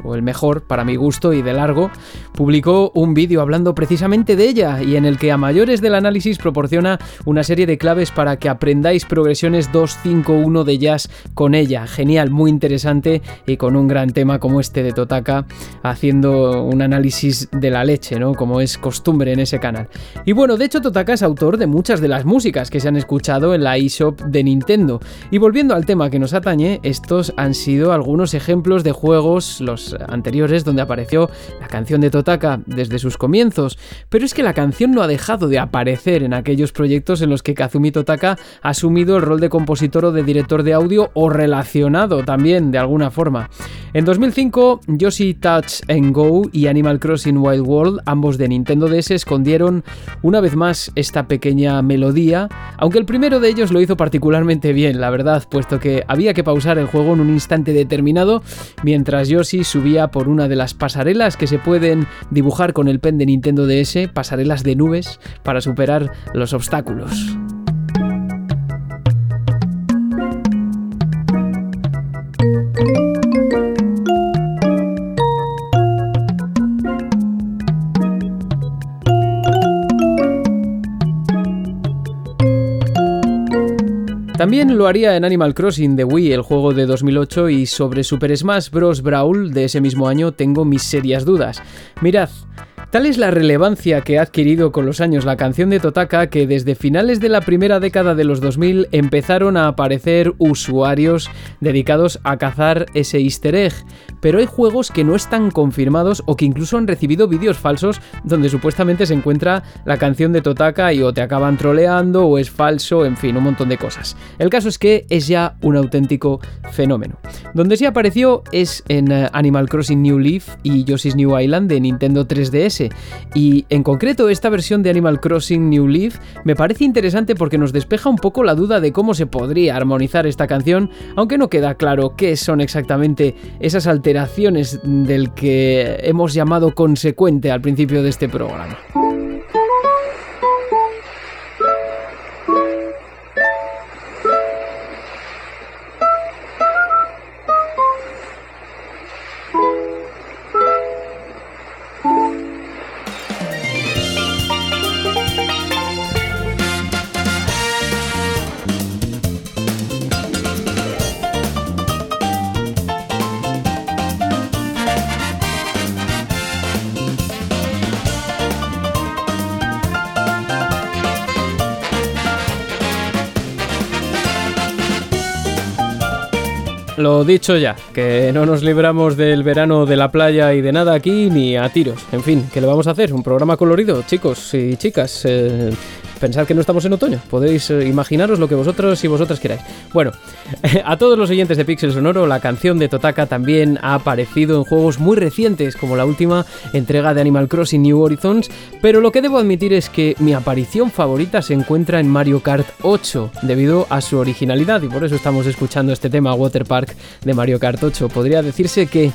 o el mejor para mi gusto y de largo, publicó un vídeo hablando precisamente de ella y en el que a mayores del análisis proporciona una serie de claves para que aprendáis progresiones 2-5-1 de jazz con ella. Genial, muy interesante y con un gran tema como este de Totaka, haciendo un análisis de la leche, ¿no? Como es costumbre en ese canal. Y bueno, de hecho Totaka es autor de muchas de las músicas que se han escuchado en la eShop de Nintendo. Y volviendo al tema que nos atañe, estos han sido algunos ejemplos de juegos los anteriores, donde apareció la canción de Totaka desde sus comienzos, pero es que la canción no ha dejado de aparecer en aquellos proyectos en los que Kazumi Totaka ha asumido el rol de compositor o de director de audio o relacionado también de alguna forma. En 2005, Yoshi Touch and Go y Animal Crossing Wild World, ambos de Nintendo DS, escondieron una vez más esta pequeña melodía, aunque el primero de ellos lo hizo particularmente bien, la verdad, puesto que había que pausar el juego en un instante determinado mientras Yoshi subía por una de las pasarelas que se pueden dibujar con el pen de Nintendo DS, pasarelas de nubes, para superar los obstáculos. También lo haría en Animal Crossing de Wii, el juego de 2008, y sobre Super Smash Bros. Brawl de ese mismo año tengo mis serias dudas. Mirad, Tal es la relevancia que ha adquirido con los años la canción de Totaka que desde finales de la primera década de los 2000 empezaron a aparecer usuarios dedicados a cazar ese easter egg, pero hay juegos que no están confirmados o que incluso han recibido vídeos falsos donde supuestamente se encuentra la canción de Totaka y o te acaban troleando o es falso, en fin, un montón de cosas. El caso es que es ya un auténtico fenómeno. Donde sí apareció es en eh, Animal Crossing New Leaf y Yoshi's New Island de Nintendo 3DS y en concreto esta versión de Animal Crossing New Leaf me parece interesante porque nos despeja un poco la duda de cómo se podría armonizar esta canción, aunque no queda claro qué son exactamente esas alteraciones del que hemos llamado consecuente al principio de este programa. Dicho ya, que no nos libramos del verano de la playa y de nada aquí ni a tiros. En fin, ¿qué le vamos a hacer? Un programa colorido, chicos y chicas. Eh, pensad que no estamos en otoño. Podéis eh, imaginaros lo que vosotros y vosotras queráis. Bueno, a todos los oyentes de Pixel Sonoro, la canción de Totaka también ha aparecido en juegos muy recientes, como la última entrega de Animal Crossing New Horizons, pero lo que debo admitir es que mi aparición favorita se encuentra en Mario Kart 8, debido a su originalidad, y por eso estamos escuchando este tema Water Park de Mario Kart 8. Podría decirse que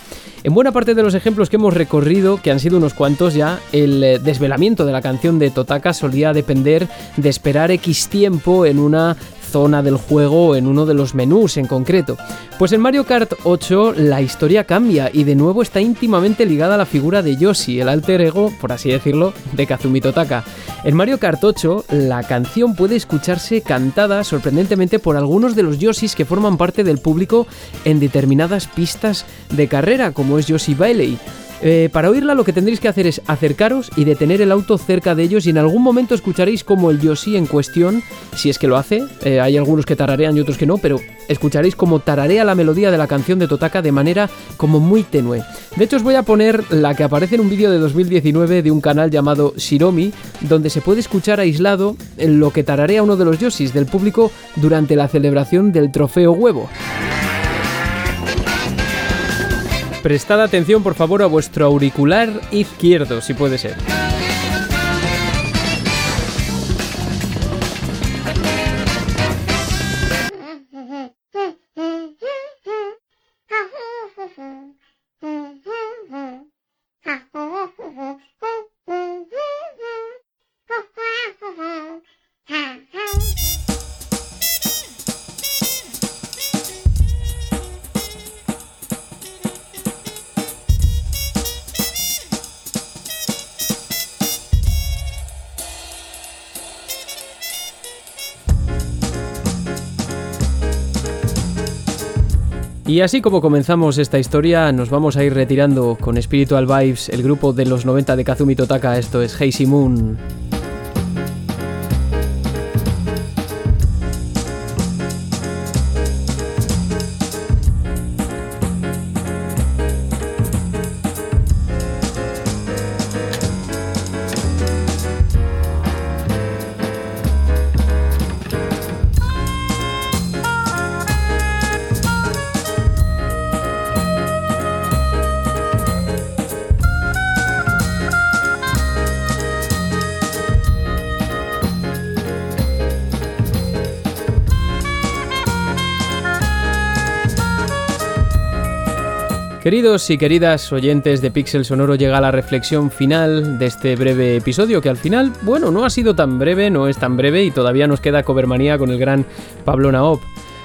en buena parte de los ejemplos que hemos recorrido, que han sido unos cuantos ya, el eh, desvelamiento de la canción de Totaka solía depender de esperar X tiempo en una zona del juego o en uno de los menús en concreto. Pues en Mario Kart 8 la historia cambia y de nuevo está íntimamente ligada a la figura de Yoshi, el alter ego, por así decirlo, de Kazumi Totaka. En Mario Kart 8 la canción puede escucharse cantada sorprendentemente por algunos de los Yoshis que forman parte del público en determinadas pistas de carrera, como es Yoshi Bailey. Eh, para oírla lo que tendréis que hacer es acercaros y detener el auto cerca de ellos y en algún momento escucharéis como el Yoshi en cuestión, si es que lo hace, eh, hay algunos que tararean y otros que no, pero escucharéis como tararea la melodía de la canción de Totaka de manera como muy tenue. De hecho os voy a poner la que aparece en un vídeo de 2019 de un canal llamado Shiromi, donde se puede escuchar aislado lo que tararea uno de los Yoshis del público durante la celebración del trofeo huevo. Prestad atención por favor a vuestro auricular izquierdo, si puede ser. Y así como comenzamos esta historia, nos vamos a ir retirando con Spiritual Vibes, el grupo de los 90 de Kazumi Totaka, esto es Hazy Moon. Queridos y queridas oyentes de Pixel Sonoro, llega la reflexión final de este breve episodio, que al final, bueno, no ha sido tan breve, no es tan breve y todavía nos queda Covermanía con el gran Pablo Naop.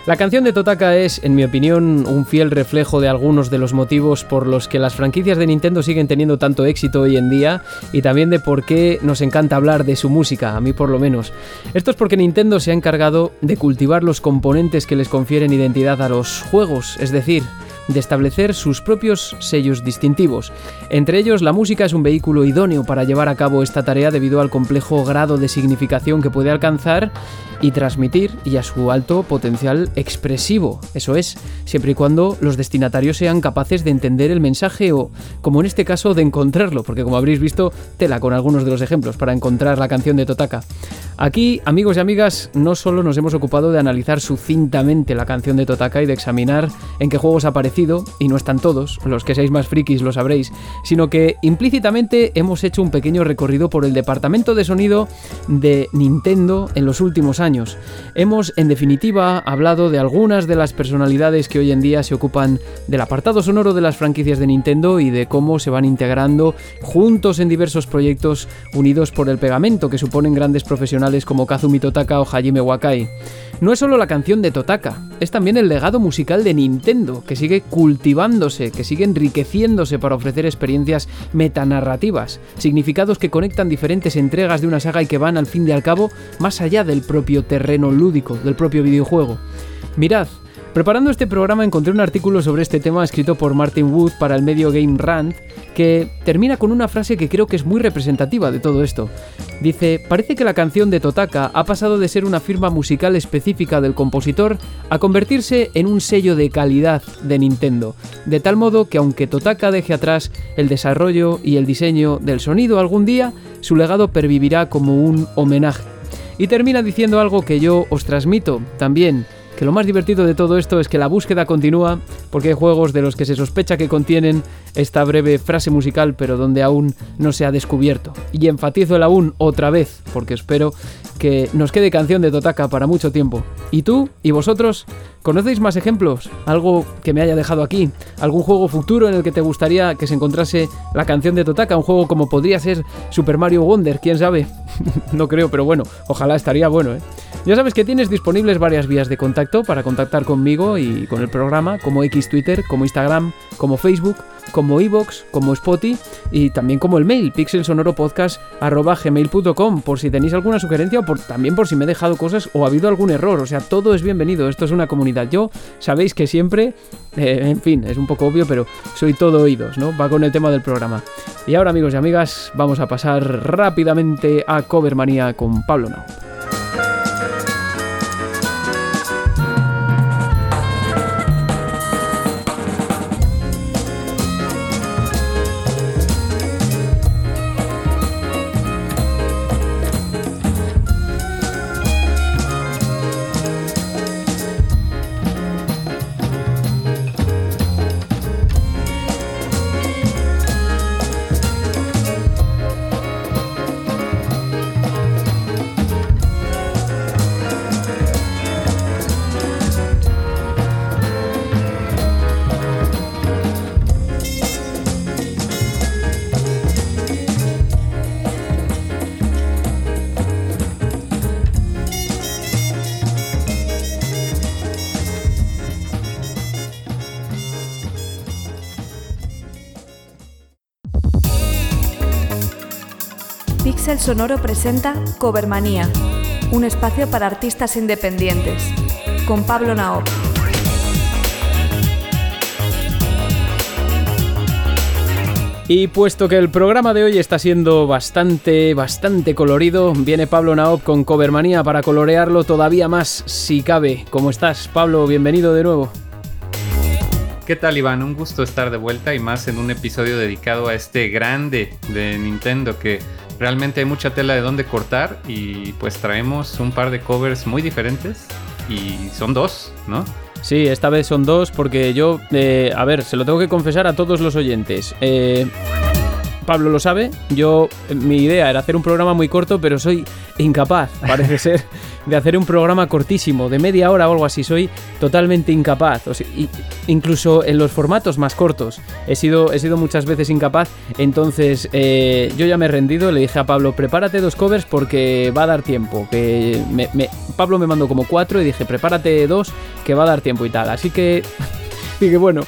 La canción de Totaka es, en mi opinión, un fiel reflejo de algunos de los motivos por los que las franquicias de Nintendo siguen teniendo tanto éxito hoy en día y también de por qué nos encanta hablar de su música, a mí por lo menos. Esto es porque Nintendo se ha encargado de cultivar los componentes que les confieren identidad a los juegos, es decir, de establecer sus propios sellos distintivos. Entre ellos, la música es un vehículo idóneo para llevar a cabo esta tarea debido al complejo grado de significación que puede alcanzar y transmitir y a su alto potencial expresivo. Eso es, siempre y cuando los destinatarios sean capaces de entender el mensaje o, como en este caso, de encontrarlo, porque como habréis visto, tela con algunos de los ejemplos para encontrar la canción de Totaka. Aquí, amigos y amigas, no solo nos hemos ocupado de analizar sucintamente la canción de Totaka y de examinar en qué juegos ha y no están todos, los que seáis más frikis lo sabréis, sino que implícitamente hemos hecho un pequeño recorrido por el departamento de sonido de Nintendo en los últimos años Hemos, en definitiva, hablado de algunas de las personalidades que hoy en día se ocupan del apartado sonoro de las franquicias de Nintendo y de cómo se van integrando juntos en diversos proyectos unidos por el pegamento que suponen grandes profesionales como Kazumi Totaka o Hajime Wakai. No es solo la canción de Totaka, es también el legado musical de Nintendo, que sigue cultivándose, que sigue enriqueciéndose para ofrecer experiencias metanarrativas, significados que conectan diferentes entregas de una saga y que van al fin y al cabo más allá del propio terreno lúdico, del propio videojuego. Mirad, Preparando este programa encontré un artículo sobre este tema escrito por Martin Wood para el medio Game Rant que termina con una frase que creo que es muy representativa de todo esto. Dice, parece que la canción de Totaka ha pasado de ser una firma musical específica del compositor a convertirse en un sello de calidad de Nintendo, de tal modo que aunque Totaka deje atrás el desarrollo y el diseño del sonido algún día, su legado pervivirá como un homenaje. Y termina diciendo algo que yo os transmito también que lo más divertido de todo esto es que la búsqueda continúa porque hay juegos de los que se sospecha que contienen esta breve frase musical pero donde aún no se ha descubierto. Y enfatizo el aún otra vez porque espero que nos quede canción de Totaka para mucho tiempo. ¿Y tú y vosotros conocéis más ejemplos? ¿Algo que me haya dejado aquí? ¿Algún juego futuro en el que te gustaría que se encontrase la canción de Totaka? Un juego como podría ser Super Mario Wonder, quién sabe. no creo, pero bueno, ojalá estaría bueno, ¿eh? Ya sabes que tienes disponibles varias vías de contacto para contactar conmigo y con el programa, como X Twitter, como Instagram, como Facebook, como Evox, como Spotify y también como el mail pixelsonoropodcast.gmail.com por si tenéis alguna sugerencia o también por si me he dejado cosas o ha habido algún error. O sea, todo es bienvenido. Esto es una comunidad. Yo sabéis que siempre, eh, en fin, es un poco obvio, pero soy todo oídos, ¿no? Va con el tema del programa. Y ahora, amigos y amigas, vamos a pasar rápidamente a Covermanía con Pablo Nau. Sonoro presenta Covermanía, un espacio para artistas independientes, con Pablo Naop. Y puesto que el programa de hoy está siendo bastante, bastante colorido, viene Pablo Naop con Covermanía para colorearlo todavía más, si cabe. ¿Cómo estás, Pablo? Bienvenido de nuevo. ¿Qué tal, Iván? Un gusto estar de vuelta y más en un episodio dedicado a este grande de Nintendo que realmente hay mucha tela de dónde cortar y pues traemos un par de covers muy diferentes y son dos, ¿no? Sí, esta vez son dos porque yo, eh, a ver, se lo tengo que confesar a todos los oyentes. Eh, Pablo lo sabe, yo, mi idea era hacer un programa muy corto, pero soy incapaz, parece ser, de hacer un programa cortísimo, de media hora o algo así, soy totalmente incapaz. O sea, incluso en los formatos más cortos he sido, he sido muchas veces incapaz, entonces eh, yo ya me he rendido, le dije a Pablo, prepárate dos covers porque va a dar tiempo. Que me, me, Pablo me mandó como cuatro y dije, prepárate dos que va a dar tiempo y tal. Así que dije, bueno,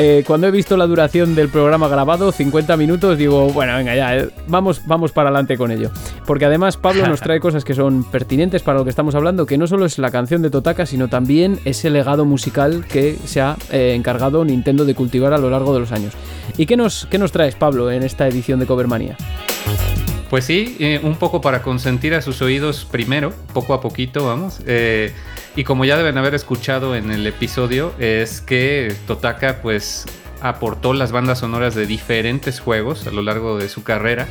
eh, cuando he visto la duración del programa grabado, 50 minutos, digo, bueno, venga, ya, eh, vamos, vamos para adelante con ello. Porque además Pablo nos trae cosas que son pertinentes para lo que estamos hablando, que no solo es la canción de Totaka, sino también ese legado musical que se ha eh, encargado Nintendo de cultivar a lo largo de los años. ¿Y qué nos, qué nos traes, Pablo, en esta edición de Covermania? Pues sí, un poco para consentir a sus oídos primero, poco a poquito, vamos. Y como ya deben haber escuchado en el episodio, es que Totaka pues aportó las bandas sonoras de diferentes juegos a lo largo de su carrera.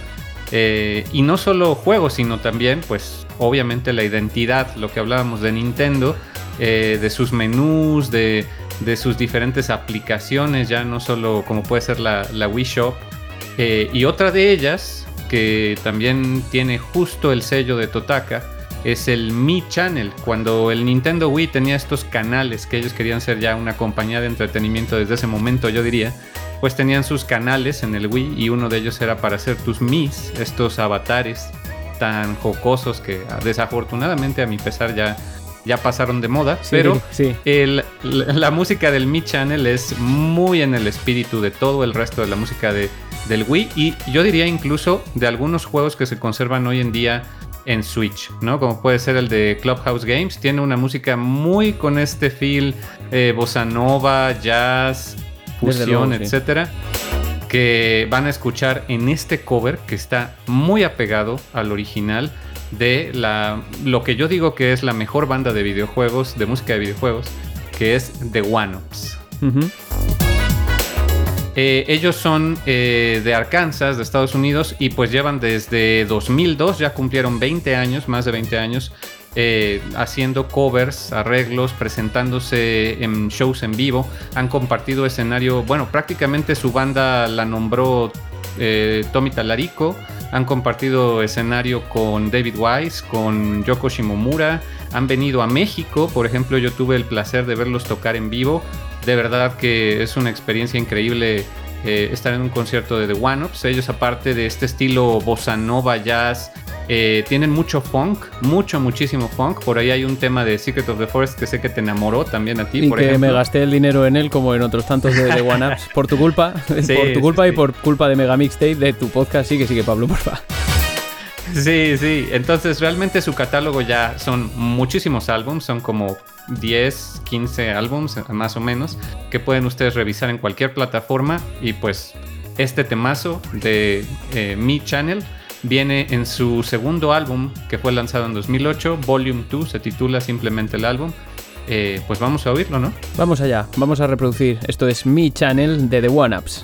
Eh, y no solo juegos, sino también pues obviamente la identidad, lo que hablábamos de Nintendo, eh, de sus menús, de, de, sus diferentes aplicaciones, ya no solo como puede ser la, la Wii Shop. Eh, y otra de ellas, que también tiene justo el sello de Totaka, es el Mi Channel. Cuando el Nintendo Wii tenía estos canales que ellos querían ser ya una compañía de entretenimiento desde ese momento, yo diría, pues tenían sus canales en el Wii y uno de ellos era para hacer tus Mis, estos avatares tan jocosos que desafortunadamente a mi pesar ya, ya pasaron de moda, Sí, pero sí. el- la, la música del Mi Channel es muy en el espíritu de todo el resto de la música de, del Wii y yo diría incluso de algunos juegos que se conservan hoy en día en Switch, ¿no? Como puede ser el de Clubhouse Games. Tiene una música muy con este feel eh, bossa nova, jazz, fusión, etcétera. Que van a escuchar en este cover que está muy apegado al original de la, lo que yo digo que es la mejor banda de videojuegos, de música de videojuegos, que es The One Ups. Eh, ellos son eh, de Arkansas, de Estados Unidos, y pues llevan desde 2002, ya cumplieron 20 años, más de 20 años, eh, haciendo covers, arreglos, presentándose en shows en vivo. Han compartido escenario, bueno, prácticamente su banda la nombró Tommy Talarico han compartido escenario con David Wise, con Yoko Shimomura. Han venido a México, por ejemplo, yo tuve el placer de verlos tocar en vivo. De verdad que es una experiencia increíble eh, estar en un concierto de The One Ups. Ellos, aparte de este estilo bossa nova, jazz, eh, tienen mucho funk, mucho, muchísimo funk. Por ahí hay un tema de Secret of the Forest que sé que te enamoró también a ti. Y que me gasté el dinero en él como en otros tantos de, The One Ups. Por tu culpa, por tu culpa y por culpa de Mega Mixtape de tu podcast. Sigue, sigue, Pablo, porfa. Sí, sí. Entonces, realmente su catálogo ya son muchísimos álbumes, son como 10, 15 álbumes más o menos, que pueden ustedes revisar en cualquier plataforma. Y pues, este temazo de eh, Mi Channel viene en su segundo álbum que fue lanzado en 2008, Volume 2, se titula simplemente el álbum. Eh, pues vamos a oírlo, ¿no? Vamos allá, vamos a reproducir. Esto es Mi Channel de The One Ups.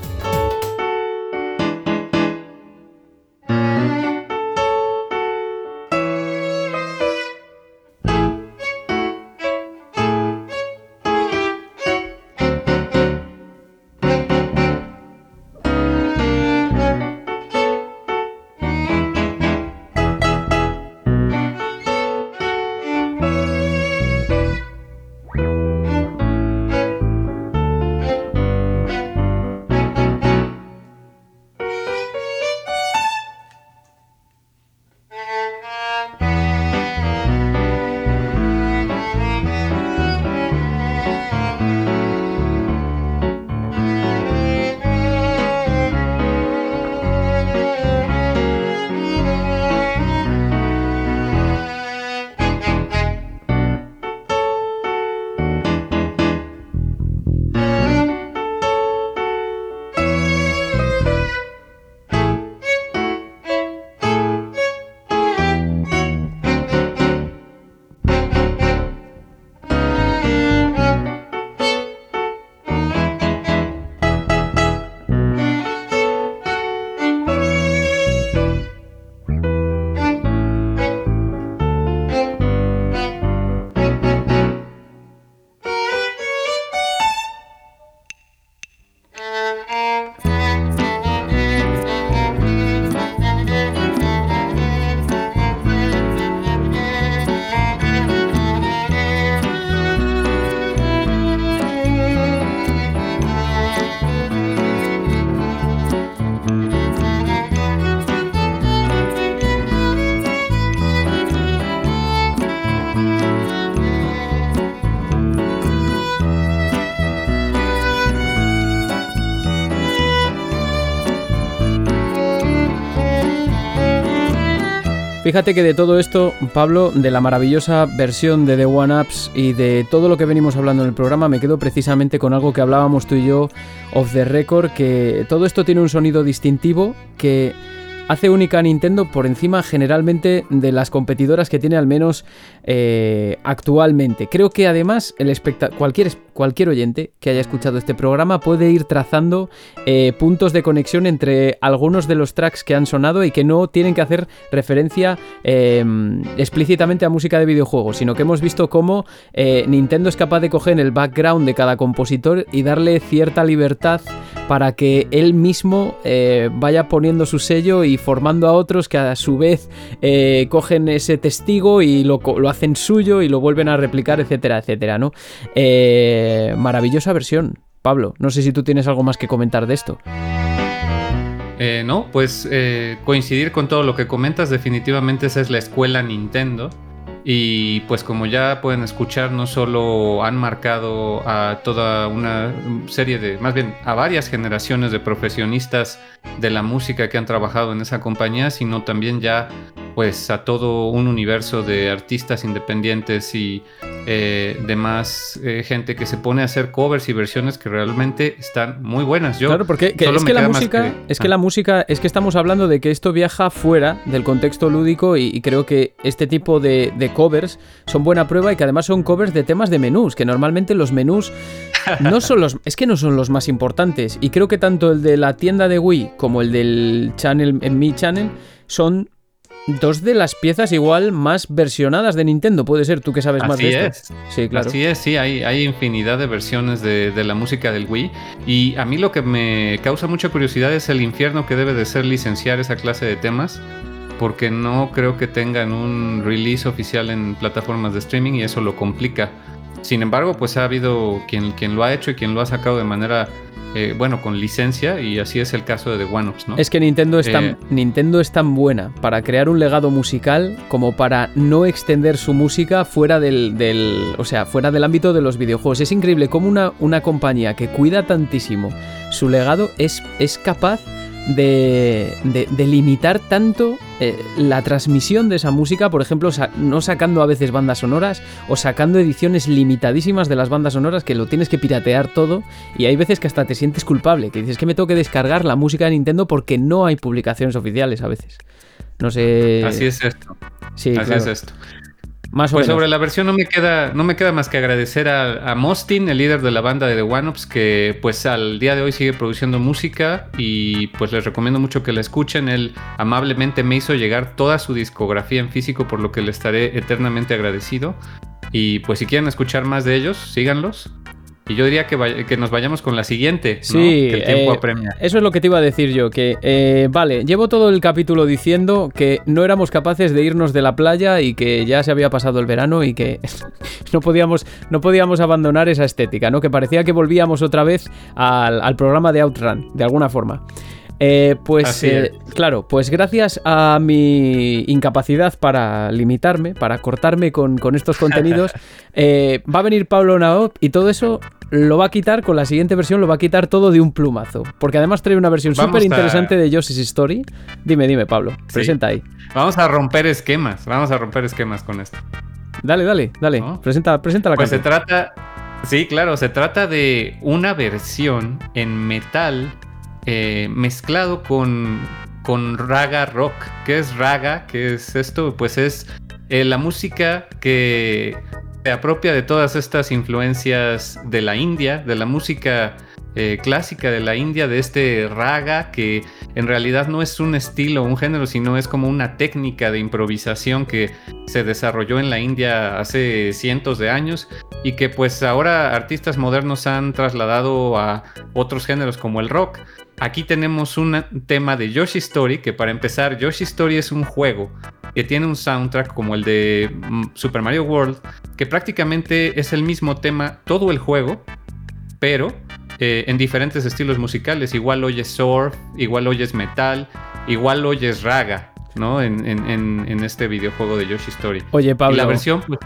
Fíjate que de todo esto, Pablo, de la maravillosa versión de The One Ups y de todo lo que venimos hablando en el programa, me quedo precisamente con algo que hablábamos tú y yo off the record, que todo esto tiene un sonido distintivo que hace única a Nintendo por encima generalmente de las competidoras que tiene al menos eh, actualmente. Creo que además el cualquier, cualquier oyente que haya escuchado este programa puede ir trazando eh, puntos de conexión entre algunos de los tracks que han sonado y que no tienen que hacer referencia em, explícitamente a música de videojuegos, sino que hemos visto cómo eh, Nintendo es capaz de coger el background de cada compositor y darle cierta libertad para que él mismo vaya poniendo su sello y formando a otros que a su vez cogen ese testigo y lo, lo hacen suyo y lo vuelven a replicar, etcétera, etcétera, ¿no? Eh, maravillosa versión, Pablo. No sé si tú tienes algo más que comentar de esto. Eh, no, pues eh, coincidir con todo lo que comentas, definitivamente esa es la escuela Nintendo. Y pues como ya pueden escuchar, no solo han marcado a toda una serie de, más bien a varias generaciones de profesionistas de la música que han trabajado en esa compañía, sino también ya pues a todo un universo de artistas independientes y eh, demás eh, gente que se pone a hacer covers y versiones que realmente están muy buenas. Yo claro, porque es que la música, es que la música, es que estamos hablando de que esto viaja fuera del contexto lúdico y, creo que este tipo de, covers son buena prueba y que además son covers de temas de menús, que normalmente los menús no son los, es que no son los más importantes y creo que tanto el de la tienda de Wii como el del channel en mi channel son dos de las piezas igual más versionadas de Nintendo. Puede ser, tú que sabes más de esto. Sí, claro. Así es, sí, hay, hay infinidad de versiones de, de, la música del Wii. Y a mí lo que me causa mucha curiosidad es el infierno que debe de ser licenciar esa clase de temas. Porque no creo que tengan un release oficial en plataformas de streaming y eso lo complica. Sin embargo, pues ha habido quien, quien lo ha hecho y quien lo ha sacado de manera eh, bueno, con licencia y así es el caso de The One Ups, ¿no? Es que Nintendo es, tan, eh, Nintendo es tan buena para crear un legado musical como para no extender su música fuera del, del, o sea, fuera del ámbito de los videojuegos. Es increíble cómo una, una compañía que cuida tantísimo su legado es, es capaz de, de, limitar tanto eh, la transmisión de esa música, por ejemplo, no sacando a veces bandas sonoras o sacando ediciones limitadísimas de las bandas sonoras que lo tienes que piratear todo y hay veces que hasta te sientes culpable, que dices que me tengo que descargar la música de Nintendo porque no hay publicaciones oficiales a veces. No sé. Así es esto. Sí, Así es esto pues sobre la versión no me queda, no me queda más que agradecer a, Mostin, el líder de la banda de The One Ups, que pues al día de hoy sigue produciendo música y pues les recomiendo mucho que la escuchen. Él amablemente me hizo llegar toda su discografía en físico, por lo que le estaré eternamente agradecido. Y pues si quieren escuchar más de ellos, síganlos. Y yo diría que, que, nos vayamos con la siguiente. Sí, el tiempo eh, apremia. Eso es lo que te iba a decir yo. Que, eh, vale, llevo todo el capítulo diciendo que no éramos capaces de irnos de la playa y que ya se había pasado el verano y que no, podíamos, no podíamos abandonar esa estética, ¿no? Que parecía que volvíamos otra vez al, al programa de Outrun, de alguna forma. Eh, pues claro, pues gracias a mi incapacidad para limitarme, para cortarme con, con estos contenidos, va a venir Pablo Naop y todo eso lo va a quitar con la siguiente versión, lo va a quitar todo de un plumazo. Porque además trae una versión súper interesante de Yoshi's Story. Dime, dime, Pablo, presenta ahí. Vamos a romper esquemas, vamos a romper esquemas con esto. Dale, dale, dale. Presenta, presenta la Pues se trata. Sí, claro, se trata de una versión en metal eh, mezclado con, con raga rock. ¿Qué es raga? ¿Qué es esto? Pues es eh, la música que se apropia de todas estas influencias de la India, de la música eh, clásica de la India, de este raga, que en realidad no es un estilo, un género, sino es como una técnica de improvisación que se desarrolló en la India hace cientos de años y que pues ahora artistas modernos han trasladado a otros géneros como el rock. Aquí tenemos un tema de Yoshi Story, que para empezar, Yoshi Story es un juego que tiene un soundtrack como el de mm, Super Mario World, que prácticamente es el mismo tema todo el juego, pero eh, en diferentes estilos musicales. Igual oyes surf, igual oyes metal, igual oyes raga. ¿No? En, en, este videojuego de Yoshi Story. Oye, Pablo. la versión, pues,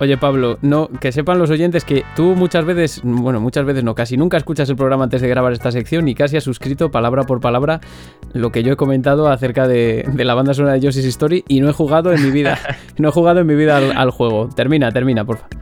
Oye, Pablo, no, que sepan los oyentes que tú muchas veces, bueno, muchas veces no, casi nunca escuchas el programa antes de grabar esta sección y casi has suscrito palabra por palabra lo que yo he comentado acerca de, la banda sonora de Yoshi's Story y no he jugado en mi vida, no he jugado en mi vida al, juego. Termina, termina, por favor.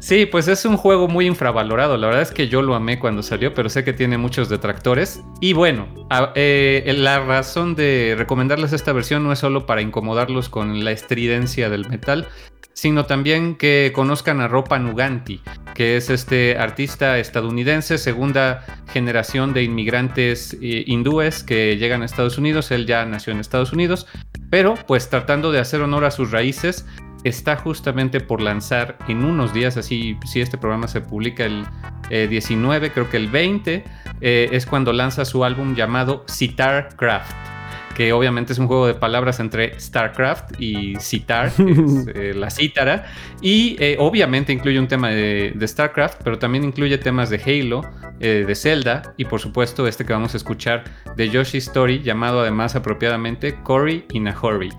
Sí, pues es un juego muy infravalorado. La verdad es que yo lo amé cuando salió, pero sé que tiene muchos detractores. Y bueno, eh, la razón de recomendarles esta versión no es solo para incomodarlos con la estridencia del metal, sino también que conozcan a Ropa Nuganti, que es este artista estadounidense, segunda generación de inmigrantes eh, hindúes que llegan a Estados Unidos. Él ya nació en Estados Unidos, pero pues tratando de hacer honor a sus raíces, está justamente por lanzar en unos días, así si este programa se publica el 19, eh, creo que el 20, eh, es cuando lanza su álbum llamado Sitar Craft que obviamente es un juego de palabras entre StarCraft y Citar, que es eh, la cítara, y obviamente incluye un tema de, StarCraft, pero también incluye temas de Halo, de Zelda, y por supuesto este que vamos a escuchar de Yoshi Story, llamado además apropiadamente Cory in a Hurry.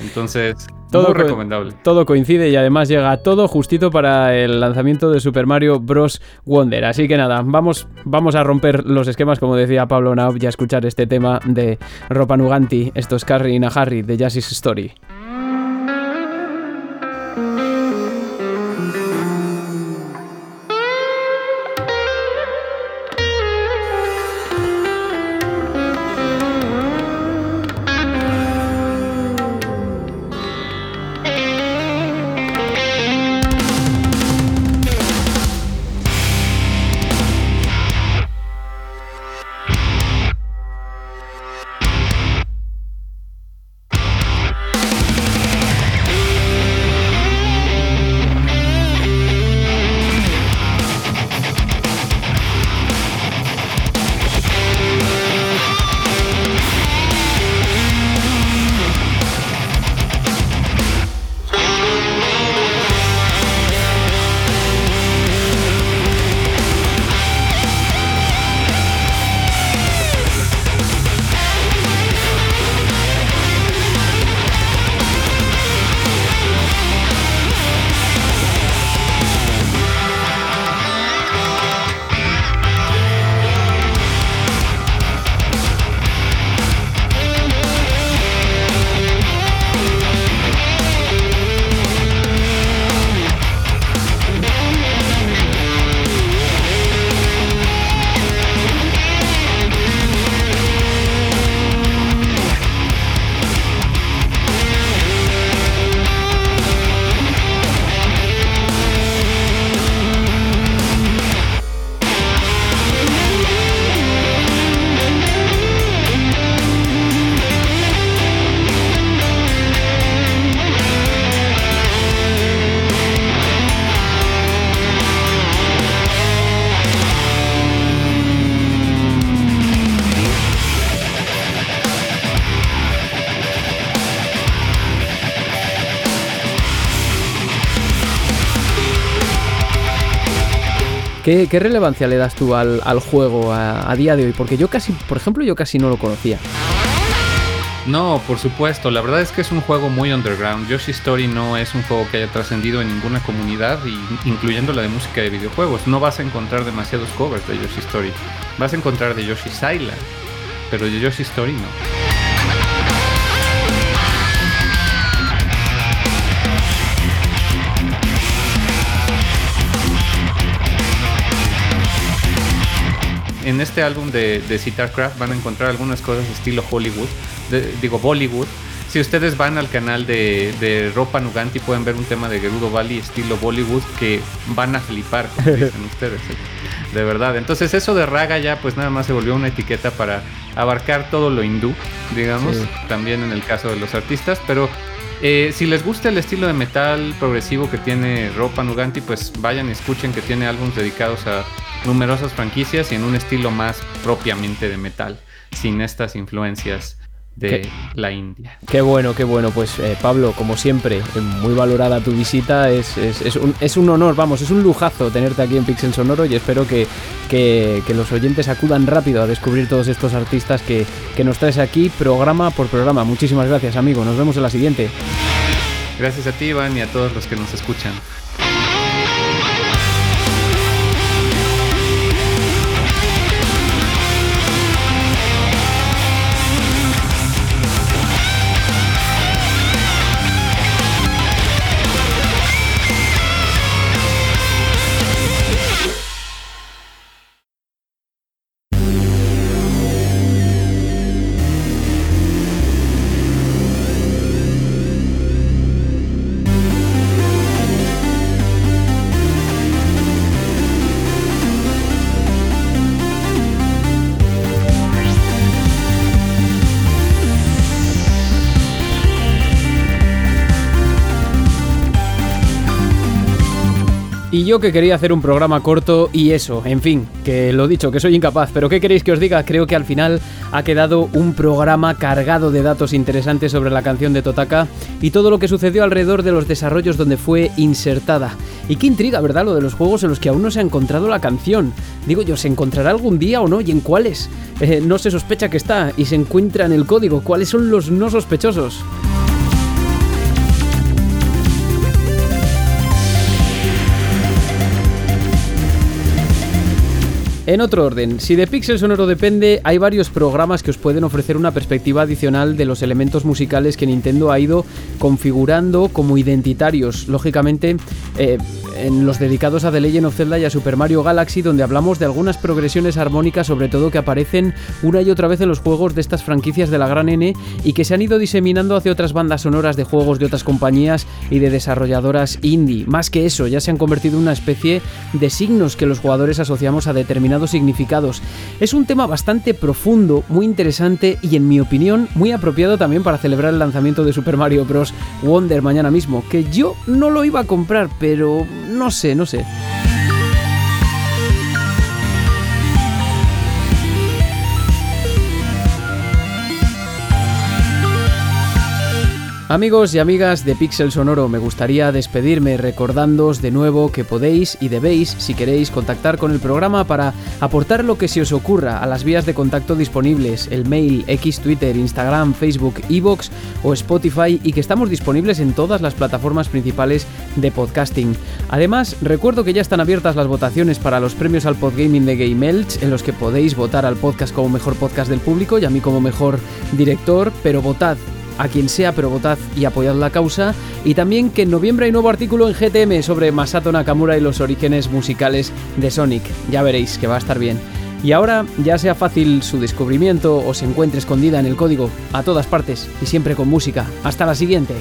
Entonces, Todo Muy co- recomendable. Todo coincide y además llega todo justito para el lanzamiento de Super Mario Bros. Wonder. Así que nada, vamos, vamos a romper los esquemas, como decía Pablo Naub, y a escuchar este tema de Ropa Nuganti, esto es Carrie y Harry de Jazz's Story. ¿Qué, relevancia le das tú al, al juego a, día de hoy? Porque yo casi, por ejemplo, yo casi no lo conocía. No, por supuesto. La verdad es que es un juego muy underground. Yoshi Story no es un juego que haya trascendido en ninguna comunidad, incluyendo la de música de videojuegos. No vas a encontrar demasiados covers de Yoshi Story. Vas a encontrar de Yoshi Island, pero de Yoshi Story no. En este álbum de, de Citar Craft van a encontrar algunas cosas estilo Hollywood, de- digo Bollywood. Si ustedes van al canal de, de Ropa Nuganti pueden ver un tema de Gerudo Valley estilo Bollywood que van a flipar, como dicen ustedes. ¿eh? De verdad. Entonces eso de raga ya pues nada más se volvió una etiqueta para abarcar todo lo hindú, digamos, Sí. también en el caso de los artistas, pero eh, si les gusta el estilo de metal progresivo que tiene Ropa Nuganti, pues vayan y escuchen que tiene álbumes dedicados a numerosas franquicias y en un estilo más propiamente de metal, sin estas influencias de ¿Qué? la India. Qué bueno, qué bueno. Pues eh, Pablo, como siempre, eh, muy valorada tu visita. Es, es- es un, es un honor, vamos, es un lujazo tenerte aquí en Pixel Sonoro y espero que, que- que los oyentes acudan rápido a descubrir todos estos artistas que, que nos traes aquí programa por programa. Muchísimas gracias, amigo. Nos vemos en la siguiente. Gracias a ti, Iván, y a todos los que nos escuchan. Y yo que quería hacer un programa corto y eso, en fin, que lo dicho, que soy incapaz, pero ¿qué queréis que os diga? Creo que al final ha quedado un programa cargado de datos interesantes sobre la canción de Totaka y todo lo que sucedió alrededor de los desarrollos donde fue insertada. Y qué intriga, ¿verdad? Lo de los juegos en los que aún no se ha encontrado la canción. Digo yo, ¿se encontrará algún día o no? ¿Y en cuáles? Eh, no se sospecha que está y se encuentra en el código. ¿Cuáles son los no sospechosos? En otro orden, si de Pixel Sonoro depende, hay varios programas que os pueden ofrecer una perspectiva adicional de los elementos musicales que Nintendo ha ido configurando como identitarios. Lógicamente, eh, en los dedicados a The Legend of Zelda y a Super Mario Galaxy, donde hablamos de algunas progresiones armónicas, sobre todo que aparecen una y otra vez en los juegos de estas franquicias de la gran N y que se han ido diseminando hacia otras bandas sonoras de juegos de otras compañías y de desarrolladoras indie. Más que eso, ya se han convertido en una especie de signos que los jugadores asociamos a determinados significados. Es un tema bastante profundo, muy interesante y en mi opinión muy apropiado también para celebrar el lanzamiento de Super Mario Bros. Wonder mañana mismo, que yo no lo iba a comprar, pero no sé, no sé. Amigos y amigas de Pixel Sonoro, me gustaría despedirme recordándoos de nuevo que podéis y debéis, si queréis, contactar con el programa para aportar lo que se os ocurra a las vías de contacto disponibles, el mail, X, Twitter, Instagram, Facebook, Evox o Spotify y que estamos disponibles en todas las plataformas principales de podcasting. Además, recuerdo que ya están abiertas las votaciones para los premios al Podgaming de Game Elch, en los que podéis votar al podcast como mejor podcast del público y a mí como mejor director, pero votad a quien sea, pero votad y apoyad la causa. Y también que en noviembre hay nuevo artículo en GTM sobre Masato Nakamura y los orígenes musicales de Sonic. Ya veréis que va a estar bien. Y ahora, ya sea fácil su descubrimiento o se encuentre escondida en el código, a todas partes y siempre con música. Hasta la siguiente.